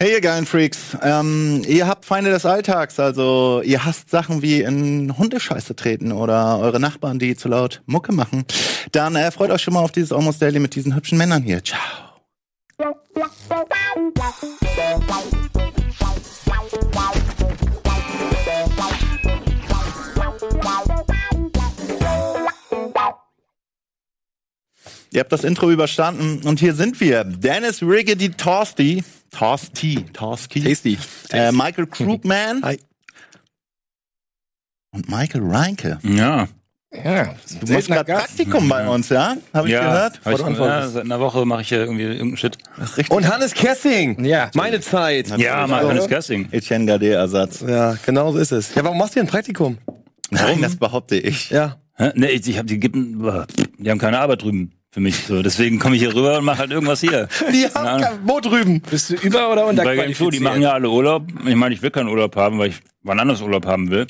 Hey, ihr geilen Freaks. Ähm, ihr habt Feinde des Alltags, also ihr hasst Sachen wie in Hundescheiße treten oder eure Nachbarn, die zu laut Mucke machen. Dann äh, freut euch schon mal auf dieses Almost Daily mit diesen hübschen Männern hier. Ciao. Ihr habt das Intro überstanden und hier sind wir. Dennis Riggedy Torsty. Torsty. Torsty. Tasty. Äh, Michael Krugman. Hi. Und Michael Reinke. Ja. Ja, Du machst gerade Praktikum bei uns, ja? Habe ich ja, gehört? Hab ich, ja, seit einer Woche mache ich ja irgendwie irgendeinen Shit. Und Hannes Kessing. Ja. Meine Zeit. Ja, mal? Hannes Gassing. Etienne Gade-Ersatz. Ja, genau so ist es. Ja, warum machst du hier ein Praktikum? Nein, das behaupte ich. Ja. Hä? Nee, ich, ich hab, die, gibt, die haben keine Arbeit drüben für mich. So, deswegen komme ich hier rüber und mache halt irgendwas hier. Die haben kein Boot drüben. Bist du über- oder Bei Game Two, die machen ja alle Urlaub. Ich meine, ich will keinen Urlaub haben, weil ich wann anders Urlaub haben will.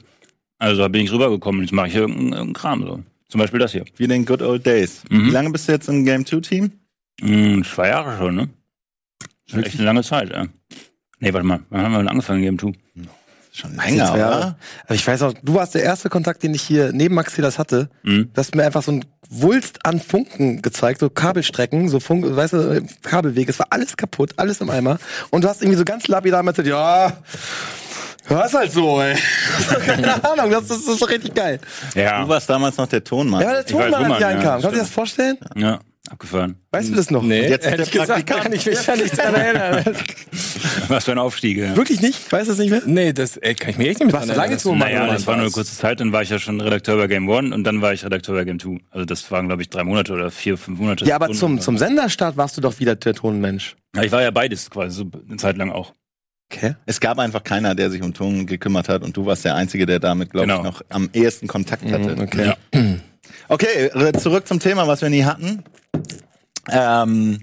Also bin ich rübergekommen und jetzt mache ich hier irgendeinen, irgendeinen Kram. So. Zum Beispiel das hier. Wie in den Good Old Days. Mhm. Wie lange bist du jetzt im Game 2 Team? Hm, zwei Jahre schon, ne? Das ist echt eine lange Zeit, ja. Nee, warte mal, wann haben wir denn angefangen, Game 2? Schon länger, Jahre. oder? Aber ich weiß auch, du warst der erste Kontakt, den ich hier neben Maxi das hatte. Mhm. Du hast mir einfach so ein Wulst an Funken gezeigt, so Kabelstrecken, so Funk, weißt du, Kabelweg. Es war alles kaputt, alles im Eimer. Und du hast irgendwie so ganz lapidar gesagt, ja, ist halt so, ey. Keine Ahnung, das, das ist doch richtig geil. Ja, Du warst damals noch der Tonmann. Ja, der Ich Tonmann, als Tonmann, ich ja, einkam. Kannst du dir das vorstellen? ja, abgefahren. Weißt du das noch? Nee, jetzt ist ehrlich der gesagt kann ich mich ja nicht dran erinnern. Was für ein Aufstieg, ja. Wirklich nicht? Weißt du das nicht mehr? Nee, das ey, kann ich mir echt nicht mehr Warst du lange zu Naja, das war nur eine kurze Zeit, dann war ich ja schon Redakteur bei Game One und dann war ich Redakteur bei Game Two. Also das waren, glaube ich, drei Monate oder vier, fünf Monate. Ja, aber zum, zum Senderstart warst du doch wieder der Tonmensch. Ja, ich war ja beides quasi, so eine Zeit lang auch. Okay. Es gab einfach keiner, der sich um Ton gekümmert hat und du warst der Einzige, der damit, glaube ich, Genau. noch am ehesten Kontakt hatte. Mhm, okay. Ja. Okay, zurück zum Thema, was wir nie hatten. Ähm,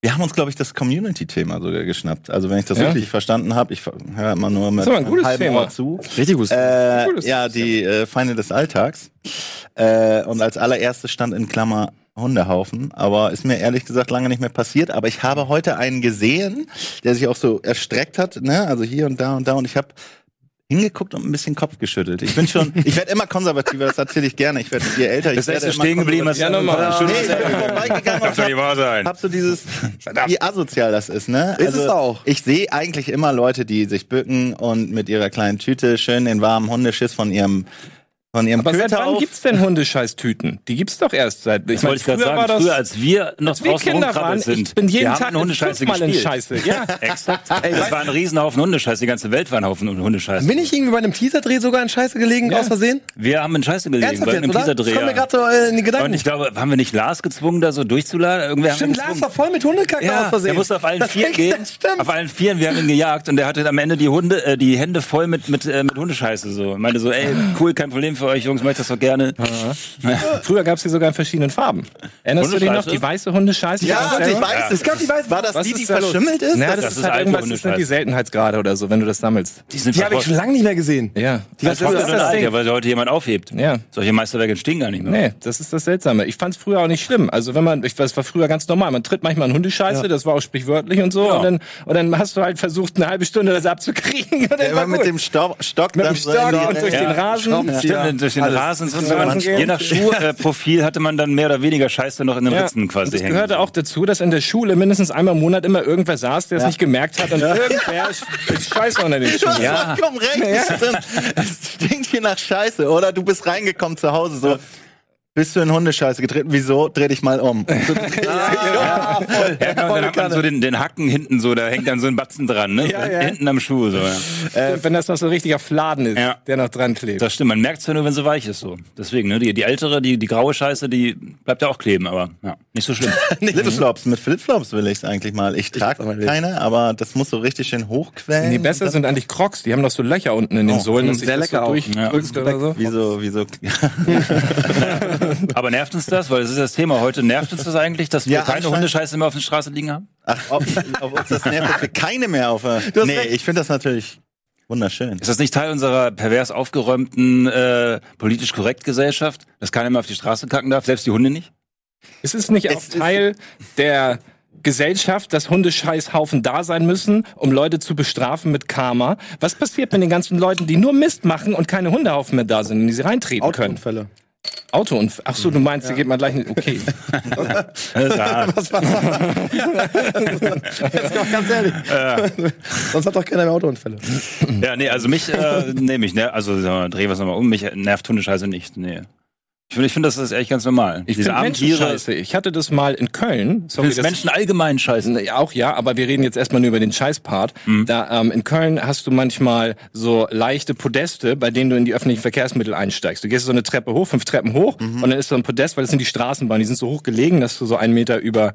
wir haben uns, glaube ich, das Community-Thema sogar geschnappt. Also wenn ich das Ja? richtig verstanden habe, ich höre immer nur mit ein gutes halbem Thema. Ohr zu. Richtig gut. Äh, Gutes ja, die äh, Feinde des Alltags. Äh, und als allererstes stand in Klammer Hundehaufen, aber ist mir ehrlich gesagt lange nicht mehr passiert. Aber ich habe heute einen gesehen, der sich auch so erstreckt hat, ne? Also hier und da und da und ich habe hingeguckt und ein bisschen Kopf geschüttelt. Ich bin schon, ich werde immer konservativer, das erzähle ich gerne. Ich werde je älter, ich Das werde immer stehen geblieben, hast Ja, nochmal. Nee, ich bin vorbeigegangen und doch hab nicht wahr sein. hab so dieses, wie asozial das ist, ne? Ist es auch. Ich sehe eigentlich immer Leute, die sich bücken und mit ihrer kleinen Tüte schön den warmen Hundeschiss von ihrem von ihrem Aber seit Köter wann auf. gibt's denn Hundescheißtüten? Die gibt's doch erst seit. Ich wollte gerade war sagen, das- früher als wir noch als wir Kinder waren, rumkrabbelt sind. ich bin jeden wir haben Tag in Hundescheiße fünfmal in gespielt. Scheiße. Ja. Exakt. das war ein Riesenhaufen Hundescheiße. Die ganze Welt war ein Haufen Hundescheiße. Bin ich irgendwie bei einem Teaser-Dreh sogar in Scheiße gelegen, Ja. aus Versehen? Wir haben in Scheiße gelegen Ernsthaft bei einem Teaserdreh. kommt mir ja. gerade so äh, in die Gedanken. Und ich glaube, haben wir nicht Lars gezwungen, da so durchzuladen? Irgendwer Stimmt, haben Lars war voll mit Hundekacke aus ja, Versehen. der musste auf allen Das Vieren stimmt, gehen. Auf allen Vieren, wir haben ihn gejagt und der hatte am Ende die Hunde, äh, die Hände voll mit mit äh, mit Hundescheiße so. Ich meinte so, ey, cool, kein Problem für euch Jungs, macht das doch gerne. Früher gab's die sogar in verschiedenen Farben. Erinnerst du dich noch? Die weiße Hundescheiße? Ja, Die weiß Es gab die weißen. War das Was die, ist die da los? verschimmelt ist? Na, Das- das, das ist ist halt irgendwas, das sind die. Seltenheitsgrade oder so, wenn du das sammelst. Die Die habe ich schon lange nicht mehr gesehen. Ja. Die das ist das Ding. ja, weil heute jemand aufhebt. Ja. Solche Meisterwerke stehen gar nicht mehr. Nee, das ist das Seltsame. Ich fand's früher auch nicht schlimm. Also wenn man, ich weiß, war früher ganz normal. Man tritt manchmal in Hundescheiße, das war auch sprichwörtlich und so. Ja. Und, dann, und dann hast du halt versucht, eine halbe Stunde das abzukriegen. Und dann Der war immer mit dem Stock, Stock Mit dem so Stock und durch den Rasen. Stimmt, durch den Alles. Rasen so. Man, je nach Schuhprofil hatte man dann mehr oder weniger Scheiße noch in den Ja. Ritzen quasi Und das hängen. gehörte auch dazu, dass in der Schule mindestens einmal im Monat immer irgendwer saß, der es nicht gemerkt hat und irgendwer ist Scheiße unter den Schuhen. Ja. vollkommen recht. Es stinkt hier nach Scheiße. Oder du bist reingekommen zu Hause so. Bist du in Hundescheiße getreten? Wieso? Dreh dich mal um. Dich um. Ja, genau, dann hat man so den, den Hacken hinten so, da hängt dann so ein Batzen dran, ne? Ja, ja. Hinten am Schuh, so, ja. Stimmt, wenn das noch so ein richtiger Fladen ist, Ja. der noch dran klebt. Das stimmt, man merkt es ja nur, wenn sie weich ist, so. Deswegen, ne? Die, die ältere, die, die graue Scheiße, die bleibt ja auch kleben, aber, ja, nicht so schlimm. Flipflops. Mit Flipflops will ich es eigentlich mal. Ich trage keine, aber das muss so richtig schön hochquellen. Nee, besser sind eigentlich Crocs. Die haben noch so Löcher unten in den Sohlen, dass sich sehr das lecker so auch. durchdrückst oder so. Wieso, wieso? aber nervt uns das? Weil das ist das Thema heute. Nervt uns das eigentlich, dass wir Ja, keine Hundescheiße mehr auf der Straße liegen haben? Ach, ob, ob uns das nervt, dass wir keine mehr auf der... Nee, recht. ich finde das natürlich wunderschön. Ist das nicht Teil unserer pervers aufgeräumten, äh, politisch korrekt Gesellschaft, dass keiner mehr auf die Straße kacken darf, selbst die Hunde nicht? Ist es nicht auch Es Teil der Gesellschaft, dass Hundescheißhaufen da sein müssen, um Leute zu bestrafen mit Karma. Was passiert mit den ganzen Leuten, die nur Mist machen und keine Hundehaufen mehr da sind, in die sie reintreten können? Autounfälle. Autounfall. Ach so, du meinst, hier geht man gleich nicht. Okay. Was war Jetzt mal ganz ehrlich. Sonst hat doch keiner mehr Autounfälle. Ja, nee, also mich, äh, nee, mich, ne, also wir, dreh was nochmal um, mich nervt Hundescheiße nicht, nee. Ich finde, ich finde, das ist echt ganz normal. Ich Diese finde Menschen Tiere, scheiße. Ich hatte das mal in Köln. Sorry, das- Menschen allgemein scheiße. Auch ja, aber wir reden jetzt erstmal nur über den Scheißpart. Da ähm, in Köln hast du manchmal so leichte Podeste, bei denen du in die öffentlichen Verkehrsmittel einsteigst. Du gehst so eine Treppe hoch, fünf Treppen hoch, und dann ist so ein Podest, weil das sind die Straßenbahnen, die sind so hoch gelegen, dass du so einen Meter über.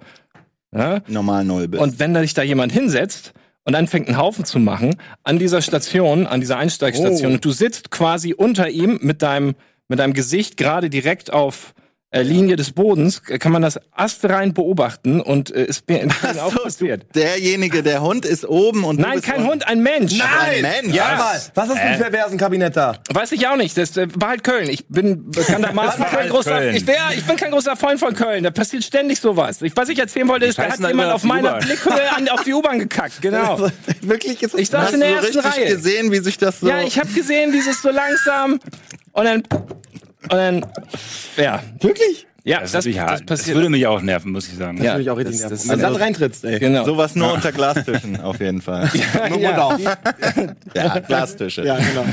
Ja? Normal null bist. Und wenn da sich da jemand hinsetzt und dann fängt einen Haufen zu machen an dieser Station, an dieser Einsteigstation, Oh. und du sitzt quasi unter ihm mit deinem mit deinem Gesicht gerade direkt auf Linie des Bodens, äh, kann man das astrein beobachten und äh, ist mir in Köln auch passiert. derjenige, der Hund ist oben und du Nein, bist kein unten. Hund, ein Mensch. Ein Mensch. Ja, mal. Was ist für ein perversen Kabinett da? Weiß ich auch nicht. Das äh, war halt Köln. Ich bin bekanntermaßen kein halt großer. Köln. Ich, wär, ich bin kein großer Freund von Köln. Da passiert ständig sowas. Ich, was ich erzählen wollte, ist, da hat jemand auf auf meiner. Blickhöhe an, auf die U-Bahn gekackt. Genau. Wirklich jetzt? Ich saß Hast in der du ersten richtig Reihe. gesehen, wie sich das so... Ja, ich habe gesehen, dieses so langsam und dann und dann ja, Wirklich? ja, Das, das, das, das, das würde mich auch nerven, muss ich sagen. Ja. Würde mich auch richtig das- nerven. das- Wenn du dann reintrittst, ey. genau. Sowas nur unter Glastischen, auf jeden Fall. Nur Ja. Auf. Ja, Glastische. Ja, genau.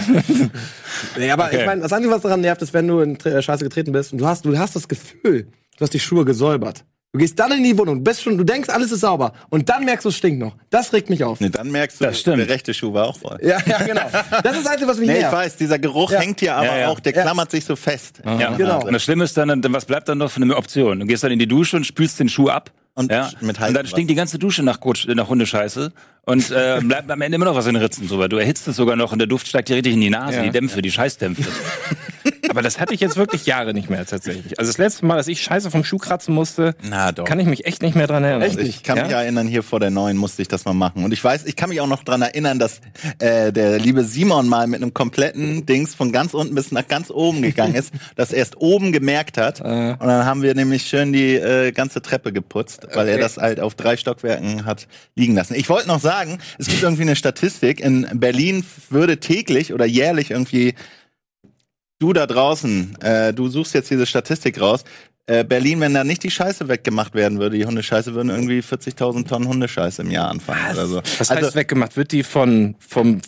nee, aber Okay. ich meine, das Einzige, was daran nervt, ist, wenn du in Tre- Scheiße getreten bist und du hast, du hast das Gefühl, du hast die Schuhe gesäubert. Du gehst dann in die Wohnung, bist schon, du denkst, alles ist sauber und dann merkst du, es stinkt noch. Das regt mich auf. Nee, dann merkst du, Das stimmt. der rechte Schuh war auch voll. Ja, ja, genau. Das ist das Einzige, was mich Nee, ich nervt. weiß, dieser Geruch Ja. hängt hier aber Ja, ja. auch, der Ja. klammert sich so fest. Ja, Genau. Und das Schlimme ist dann, was bleibt dann noch für eine Option? Du gehst dann in die Dusche und spülst den Schuh ab. Und ja, mit und dann stinkt die ganze Dusche nach, Kutsch, nach Hundescheiße und äh, bleibt am Ende immer noch was in den Ritzen drüber. Du erhitzt es sogar noch und der Duft steigt dir richtig in die Nase, Ja. die Dämpfe, die Scheißdämpfe. Aber das hatte ich jetzt wirklich Jahre nicht mehr tatsächlich. Also das letzte Mal, dass ich Scheiße vom Schuh kratzen musste, Na doch. kann ich mich echt nicht mehr dran erinnern. Echt ich kann Ja? mich erinnern, hier vor der neuen musste ich das mal machen. Und ich weiß, ich kann mich auch noch dran erinnern, dass äh, der liebe Simon mal mit einem kompletten Dings von ganz unten bis nach ganz oben gegangen ist, das erst oben gemerkt hat. Und dann haben wir nämlich schön die äh, ganze Treppe geputzt, weil er Okay. das halt auf drei Stockwerken hat liegen lassen. Ich wollte noch sagen, es gibt irgendwie eine Statistik, in Berlin würde täglich oder jährlich irgendwie du da draußen, äh, du suchst jetzt diese Statistik raus. Äh, Berlin, wenn da nicht die Scheiße weggemacht werden würde, die Hundescheiße, würden irgendwie 40.000 Tonnen Hundescheiße im Jahr anfangen oder so. Was Also, heißt weggemacht? Wird die von vom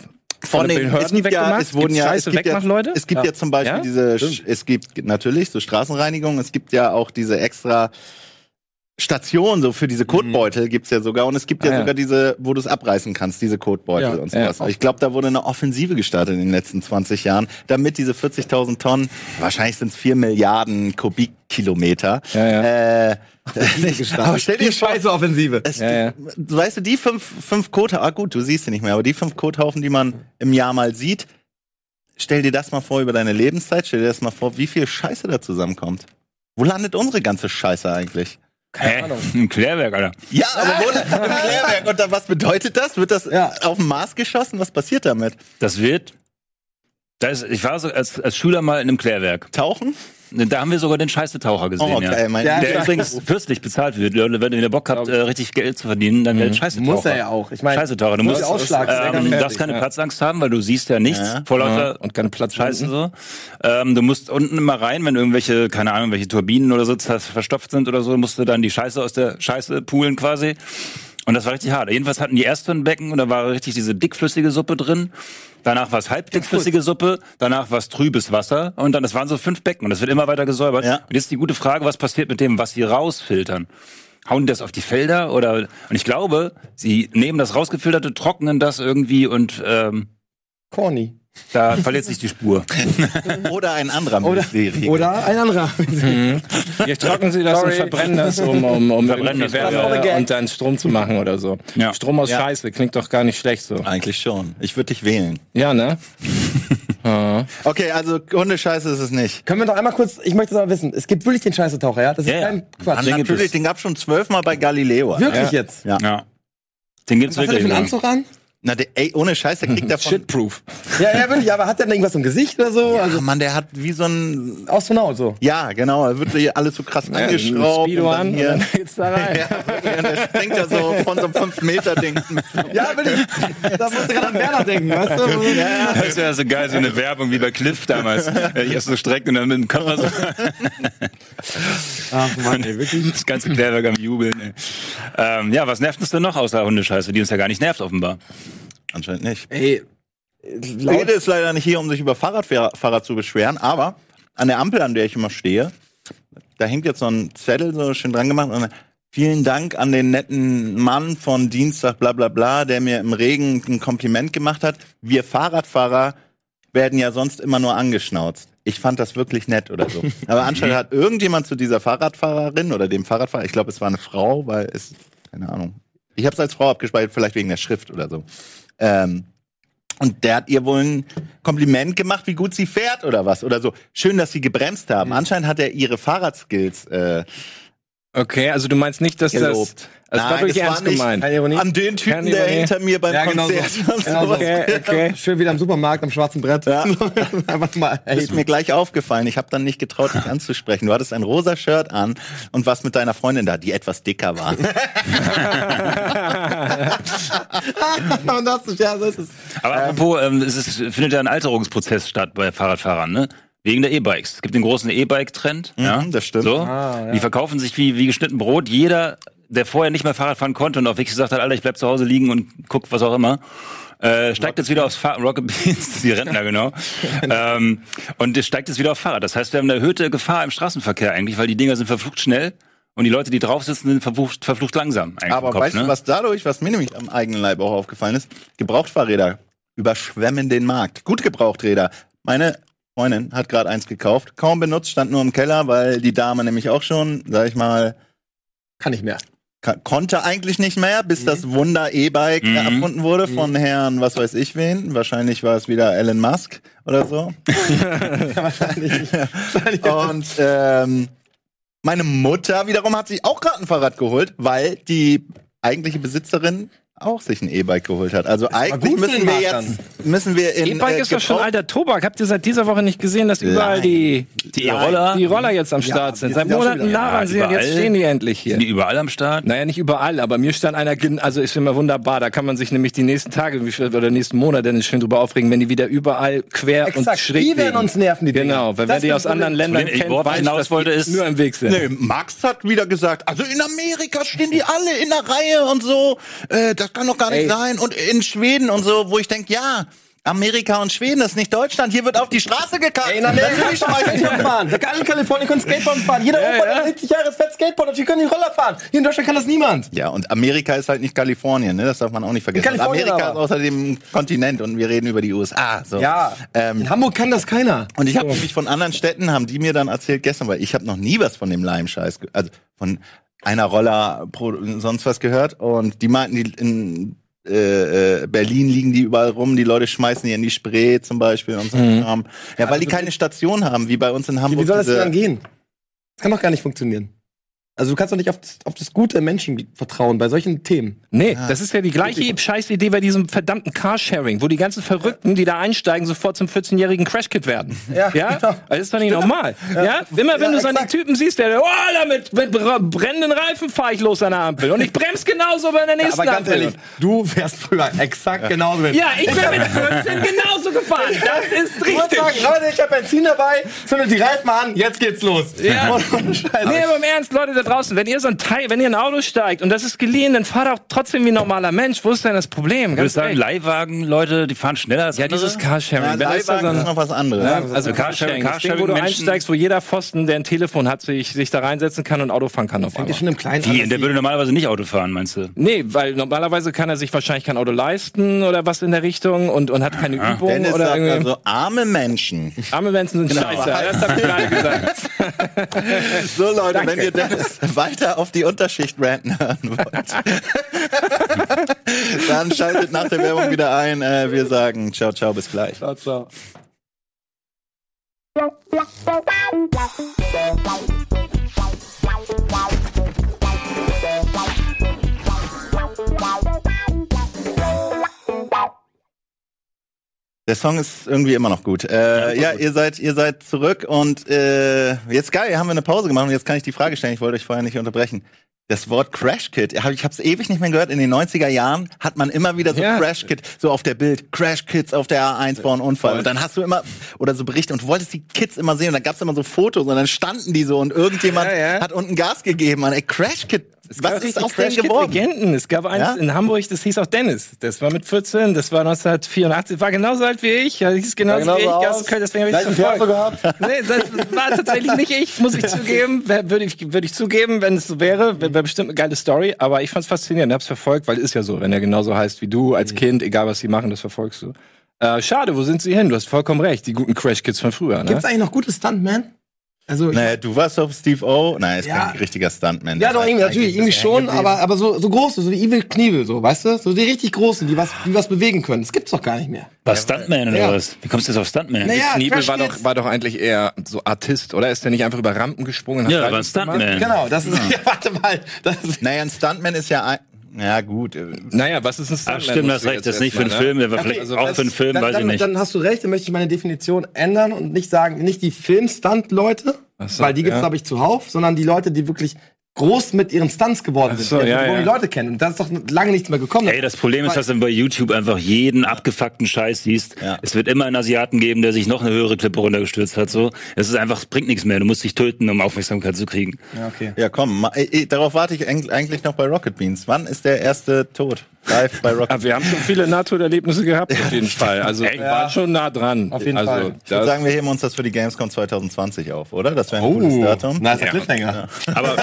von den Behörden es gibt ja, weggemacht? es wurden ja, Scheiße es gibt ja, Wegmach-Leute? es gibt ja. zum Beispiel Ja? diese, Sch- es gibt natürlich so Straßenreinigung, es gibt ja auch diese extra Station so für diese Kotbeutel gibt's ja sogar und es gibt ja, Mhm. Ah, ja. sogar diese, wo du es abreißen kannst, diese Kotbeutel Ja, und ja. sowas. Ich glaube, da wurde eine Offensive gestartet in den letzten 20 Jahren, damit diese 40.000 Tonnen, wahrscheinlich sind es 4 Milliarden Kubikkilometer. Ja, ja. Äh, aber stell dir Die vor, Scheiße-Offensive. es Ja, ja. weißt du, die fünf, fünf Kothaufen, ah gut, du siehst sie nicht mehr, aber die fünf Kothaufen, die man im Jahr mal sieht, stell dir das mal vor über deine Lebenszeit, stell dir das mal vor, wie viel Scheiße da zusammenkommt. Wo landet unsere ganze Scheiße eigentlich? Hä? Ein Klärwerk, Alter. Ja, aber wo im Klärwerk? Und da, was bedeutet das? Wird das Ja. auf den Mars geschossen? Was passiert damit? Das wird. Da ist, ich war so als, als Schüler mal in einem Klärwerk. Tauchen? Da haben wir sogar den Scheißetaucher gesehen. Oh, okay, ja. mein Ja, Der übrigens fürstlich bezahlt wird. Wenn ihr wieder Bock habt, äh, richtig Geld zu verdienen, dann werdet Scheißetaucher. Muss er ja auch. Ich meine, Scheißetaucher. Du muss musst, ja ähm, darfst keine ja. Platzangst haben, weil du siehst ja nichts Ja. vor lauter und keine Platz Scheiße so. Ähm, du musst unten immer rein, wenn irgendwelche, keine Ahnung, welche Turbinen oder so verstopft sind oder so, musst du dann die Scheiße aus der Scheiße poolen quasi. Und das war richtig hart. Jedenfalls hatten die erst so ein Becken und da war richtig diese dickflüssige Suppe drin. Danach war es halbdickflüssige Suppe, danach war es trübes Wasser und dann, das waren so fünf Becken und das wird immer weiter gesäubert. Ja. Und jetzt die gute Frage, was passiert mit dem, was sie rausfiltern? Hauen die das auf die Felder oder, und ich glaube, sie nehmen das rausgefilterte, trocknen das irgendwie und, ähm, corny. Da verliert sich die Spur. Oder ein anderer Oder, oder ein anderer. Jetzt trocknen sie das Sorry. und verbrennen das, um, um, um Verbrennen das, ja. Wärme und dann Strom zu machen oder so. Ja. Strom aus Ja. Scheiße klingt doch gar nicht schlecht so. Eigentlich schon. Ich würde dich wählen. Ja, ne? Okay, also Hundescheiße ist es nicht. Können wir doch einmal kurz, ich möchte das mal wissen, es gibt wirklich den Scheißetaucher, ja? Das ist Ja, ja. kein Quatsch. Den gibt Natürlich, es. den gab's schon zwölfmal bei Galileo. Wirklich Ja. jetzt? Ja. Ja. Den gibt's Was hat er für wirklich. einen ne? Anzug an? Na, der, ey, ohne Scheiß, der kriegt davon. Shitproof. Ja, ja, wirklich, aber hat der denn irgendwas im Gesicht oder so? Ja, Also Mann, der hat wie so ein. Astronaut so. Ja, genau, er wird hier alles so krass angeschraubt. Speedo und dann an, hier, und dann geht's da rein. ja, und der springt da so von so einem 5-Meter-Ding. Ja, wirklich. Da musst du gerade an Werner denken, weißt du? Ja, Das wäre so geil, so eine Werbung wie bei Cliff damals. Äh, Erst so streckt und dann mit dem Körper so. Ach Mann, ey, wirklich. Das ganze Klärwerk am Jubeln. Ey. Ähm, ja, was nervt uns denn noch außer Hundescheiße, die uns ja gar nicht nervt offenbar? Anscheinend nicht. Ey, Rede ist leider nicht hier, um sich über Fahrradfahrer zu beschweren, aber an der Ampel, an der ich immer stehe, da hängt jetzt so ein Zettel so schön dran gemacht und vielen Dank an den netten Mann von Dienstag bla bla bla, der mir im Regen ein Kompliment gemacht hat. Wir Fahrradfahrer werden ja sonst immer nur angeschnauzt. Ich fand das wirklich nett oder so. Aber anscheinend hat irgendjemand zu dieser Fahrradfahrerin oder dem Fahrradfahrer, ich glaube, es war eine Frau, weil es, keine Ahnung. Ich habe es als Frau abgespeichert, vielleicht wegen der Schrift oder so. Ähm, und der hat ihr wohl ein Kompliment gemacht, wie gut sie fährt oder was. Oder so. Schön, dass sie gebremst haben. Anscheinend hat er ihre Fahrradskills äh, Okay, also du meinst nicht, dass gelobt. das... Also das war wirklich ernst nicht gemeint. Keine Ironie. an den Typen, der hinter mir beim Ja, genau. Konzert Genau so. sowas. Okay, okay. Schön wieder am Supermarkt am schwarzen Brett. Ja. Einfach mal. Das ist mir gleich aufgefallen. Ich habe dann nicht getraut, dich anzusprechen. Du hattest ein rosa Shirt an und warst mit deiner Freundin da, die etwas dicker war. Und das ist, ja, so ist es. Aber apropos, ähm, es ist, findet ja ein Alterungsprozess statt bei Fahrradfahrern, ne? Wegen der E-Bikes. Es gibt den großen E-Bike-Trend. ja, das stimmt. So. Ah, ja. Die verkaufen sich wie, wie geschnitten Brot. Jeder, der vorher nicht mehr Fahrrad fahren konnte und auch wirklich gesagt hat, Alter, ich bleib zu Hause liegen und guck was auch immer, äh, steigt jetzt wieder aufs Fahrrad. Rocket Beans, die Rentner, genau. ähm, und es steigt jetzt wieder aufs Fahrrad. Das heißt, wir haben eine erhöhte Gefahr im Straßenverkehr eigentlich, weil die Dinger sind verflucht schnell und die Leute, die drauf sitzen, sind verflucht, verflucht langsam. Eigentlich Aber Kopf, weißt ne? du, was dadurch, was mir nämlich am eigenen Leib auch aufgefallen ist? Gebrauchtfahrräder überschwemmen den Markt. Gut Gebrauchträder. Meine Freundin hat gerade eins gekauft, kaum benutzt, stand nur im Keller, weil die Dame nämlich auch schon, sag ich mal, Kann ich mehr. Konnte eigentlich nicht mehr, bis das Wunder E-Bike Mhm. erfunden wurde von Herrn, was weiß ich wen. Wahrscheinlich war es wieder Elon Musk oder so. Und ähm, meine Mutter wiederum hat sich auch gerade ein Fahrrad geholt, weil die eigentliche Besitzerin auch sich ein E-Bike geholt hat. Also eigentlich müssen wir jetzt müssen wir in E-Bike äh, ist doch schon alter Tobak. Habt ihr seit dieser Woche nicht gesehen, dass überall Nein. die, Die E-Roller, die Roller jetzt am Start sind? Seit sind ja schon Monaten labern Ja, sie und jetzt stehen die endlich hier. sind die überall am Start? Naja, nicht überall, aber mir stand einer, also ist immer wunderbar, da kann man sich nämlich die nächsten Tage oder nächsten Monate dann schön drüber aufregen, wenn die wieder überall quer und Exakt, schräg die werden uns nerven, die Dinger. Genau, weil Das wer die aus anderen. Ländern kennt, weiß, hinaus dass wollte, ist- nur im Weg sind. Nee, Max hat wieder gesagt, also in Amerika stehen die alle in der Reihe und so. Äh, das kann doch gar nicht Ey. sein. Und in Schweden und so, wo ich denke, ja, Amerika und Schweden, das ist nicht Deutschland. Hier wird auf die Straße gekackt. Ey, in Amerika kann ich fahren. Da kann in Kalifornien können Skateboard fahren. Jeder Opa, der 70 Jahre ist, fährt Skateboard. Natürlich können die Roller fahren. Hier in Deutschland kann das niemand. Ja, und Amerika ist halt nicht Kalifornien, ne? Das darf man auch nicht vergessen. Kalifornien Amerika aber. ist außerdem ein Kontinent und wir reden über die USA. So. Ja. Ähm, In Hamburg kann das keiner. und ich habe nämlich von anderen Städten, haben die mir dann erzählt gestern, weil ich habe noch nie was von dem Leim-Scheiß, also von einer Roller pro, sonst was gehört. Und die meinten, die in äh, äh, Berlin liegen die überall rum, die Leute schmeißen die in die Spree zum Beispiel und so. Kram. Ja, weil die keine Station haben, wie bei uns in Hamburg. Wie soll das denn dann gehen? Das kann doch gar nicht funktionieren. Also du kannst doch nicht auf das, auf das gute Menschen vertrauen bei solchen Themen. Nee, das ist ja die gleiche Scheißidee bei diesem verdammten Carsharing, wo die ganzen Verrückten, die da einsteigen, sofort zum 14-jährigen Crashkit werden. Ja, ja? genau. Das ist doch nicht normal. Ja? Immer wenn Ja, du so einen. Typen siehst, der, oh, da mit, mit br- brennenden Reifen fahre ich los an der Ampel. Und ich bremse genauso bei der nächsten Aber ganz Ampel. ehrlich, du wärst früher exakt genauso. Ja, ich bin mit 14 genauso gefahren. Das ist Ich würde sagen, richtig. Leute, ich habe Benzin dabei, zündet die Reifen an, jetzt geht's los. Ja. Und- und Scheiße. Nee, aber im Ernst, Leute da draußen, wenn ihr so ein Teil, wenn ihr in ein Auto steigt und das ist geliehen, dann fahrt auch trotzdem wie ein normaler Mensch. Wo ist denn das Problem? Ganz sagen, ehrlich. Leihwagen, Leute, die fahren schneller als Ja, andere. dieses Carsharing. Ja, Leihwagen ist ein- noch was anderes. Ja, Also Carsharing- Carsharing, das Ding, wo du Carsharing-Menschen- einsteigst, wo jeder Pfosten, der ein Telefon hat, sich, sich da reinsetzen kann und Auto fahren kann auf einmal. schon im Kleinen Die, an. der würde normalerweise nicht Auto fahren, meinst du? Nee, weil normalerweise kann er sich wahrscheinlich kein Auto leisten oder was in der Richtung und, und hat keine Übung Dennis oder sagt irgendwie. also, arme Menschen. Arme Menschen sind scheiße. Das hab ich gerade gesagt. So Leute, Danke. wenn ihr Dennis weiter auf die Unterschicht ranten hören wollt, dann schaltet nach der Werbung wieder ein. Äh, wir sagen ciao, ciao, bis gleich. Ciao, ciao. Wow. Der Song ist irgendwie immer noch gut. Äh, ja, ihr seid, ihr seid zurück und äh, jetzt geil, haben wir eine Pause gemacht und jetzt kann ich die Frage stellen. Ich wollte euch vorher nicht unterbrechen. Das Wort Crash Kit, ich habe es ewig nicht mehr gehört. In den 90er Jahren hat man immer wieder so Ja. Crash Kit, so auf der Bild, Crash Kids auf der A1 bauen Unfall. Und dann hast du immer, oder so Berichte, und du wolltest die Kids immer sehen. Und dann gab's immer so Fotos und dann standen die so und irgendjemand Ja, ja. hat unten Gas gegeben. Man, ey, Crash Kit, was gab ist aus denen geworden? Legenden. Es gab eins Ja? in Hamburg, das hieß auch Dennis. Das war mit 14, das war 1984, war genauso alt wie ich, ja, hieß genauso, genauso wie ich, aus. Gas- deswegen habe ich es verfolgt. gehabt. Nee, das war tatsächlich nicht ich, muss ich zugeben. Würde ich, würde ich zugeben, wenn es so wäre. Wäre wär bestimmt eine geile Story. Aber ich fand's faszinierend, hab's verfolgt, weil ist ja so, wenn er genauso heißt wie du als Kind, egal was sie machen, das verfolgst du. Äh, schade, wo sind sie hin? Du hast vollkommen recht, die guten Crash Kids von früher, ne? Gibt's eigentlich noch gute Stuntmen? Also, ich- Naja, du warst doch Steve O. Nein, ist Ja. kein richtiger Stuntman. ja, doch, irgendwie, natürlich, irgendwie schon, aber, aber so, so große, so wie Evil Knievel, so, weißt du? So die richtig großen, die was, die was bewegen können. Das gibt's doch gar nicht mehr. Was, Stuntman oder Ja. was? Wie kommst du jetzt auf Stuntman? Naja, Kniebel Crash war doch, war doch eigentlich eher so Artist, oder? Ist der nicht einfach über Rampen gesprungen? hat Ja, war ein Leute gemacht? Stuntman. Genau, das ist, ja, warte mal. Das ist, Naja, ein Stuntman ist ja ein. Ja, gut. äh, Naja, was ist ein Ach Stuntman? stimmt, das recht, das ist nicht für einen erstmal, Film, war Okay, vielleicht also auch das- für einen Film, dann, weiß ich dann, nicht. Dann hast du recht, dann möchte ich meine Definition ändern und nicht sagen, nicht die Film-Stunt-Leute, so, weil die gibt's ja. glaube ich zuhauf, sondern die Leute, die wirklich groß mit ihren Stunts geworden sind, so, die- ja, wo ja. die Leute kennen. Und da ist doch lange nichts mehr gekommen. Ey, das Problem ist, dass du bei YouTube einfach jeden abgefuckten Scheiß siehst. Ja. Es wird immer einen Asiaten geben, der sich noch eine höhere Klippe runtergestürzt hat. So, es ist einfach, es bringt nichts mehr. Du musst dich töten, um Aufmerksamkeit zu kriegen. ja, okay. Ja, komm, ma, äh, äh, darauf warte ich eig- eigentlich noch bei Rocket Beans. Wann ist der erste Tod? Live bei Rocket Aber wir haben schon viele Nahtoderlebnisse gehabt, auf jeden Fall. Also, wir waren schon nah dran. Auf jeden also, Fall. Ich würde das- sagen, wir heben uns das für die Gamescom 2020 auf, oder? Das wäre ein gutes Datum. Na, ist der Ja. Cliffhanger. Aber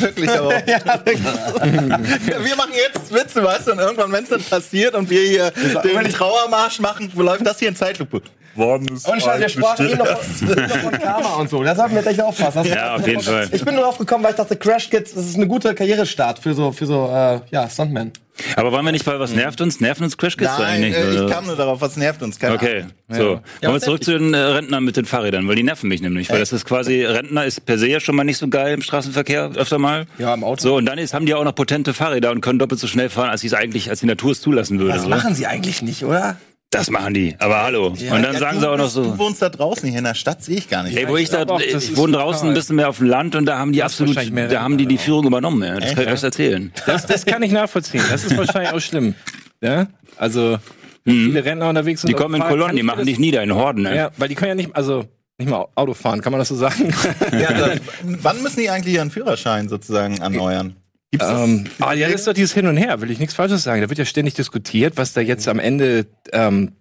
Wirklich, aber wir machen jetzt Witze, weißt du, und irgendwann, wenn es dann passiert und wir hier den Trauermarsch machen, läuft das hier in Zeitlupe. Wann ist Und wir sprachen eben noch, von- noch von Karma und so. Da sollten wir jetzt echt aufpassen. Das- Ja, auf jeden Fall. Ich bin nur drauf gekommen, weil ich dachte, Crash Kids, das ist eine gute Karrierestart für so, für so, äh, ja, Stuntmen. Aber waren wir nicht bei was nervt uns? Nerven uns Crash Kids Nein, eigentlich? äh, ich kam nur darauf, was nervt uns. Keine Okay, Ahnung. so. Kommen wir zurück zu den äh, Rentnern mit den Fahrrädern, weil die nerven mich nämlich. Weil das ist quasi, Rentner ist per se ja schon mal nicht so geil im Straßenverkehr, öfter mal. Ja, im Auto. So, und dann ist, haben die auch noch potente Fahrräder und können doppelt so schnell fahren, als sie es eigentlich, als die Natur es zulassen würde. Das machen sie eigentlich nicht, oder? Das machen die. Aber hallo. und dann Ja, sagen du sie auch noch bist- Du so. wohnst da draußen, hier in der Stadt sehe ich gar nicht. Ey, wo ich da, auch, das ich wohne draußen ein bisschen mehr auf dem Land und da haben die absolut, wahrscheinlich mehr da haben die die Führung übernommen. Ja. Das kann ich euch erzählen. Das, das kann ich nachvollziehen. Das ist wahrscheinlich auch schlimm. Ja? Also, wenn viele Rentner unterwegs sind. Die kommen in Kolonnen, die machen das- dich nieder in Horden. Ne? Ja, weil die können ja nicht, also, nicht mal Auto fahren, kann man das so sagen? Ja, das, wann müssen die eigentlich ihren Führerschein sozusagen erneuern? Gibt's das? ähm, ah, ja, das ist doch dieses Hin und Her, will ich nichts Falsches sagen. Da wird ja ständig diskutiert, was da jetzt am Ende, ähm,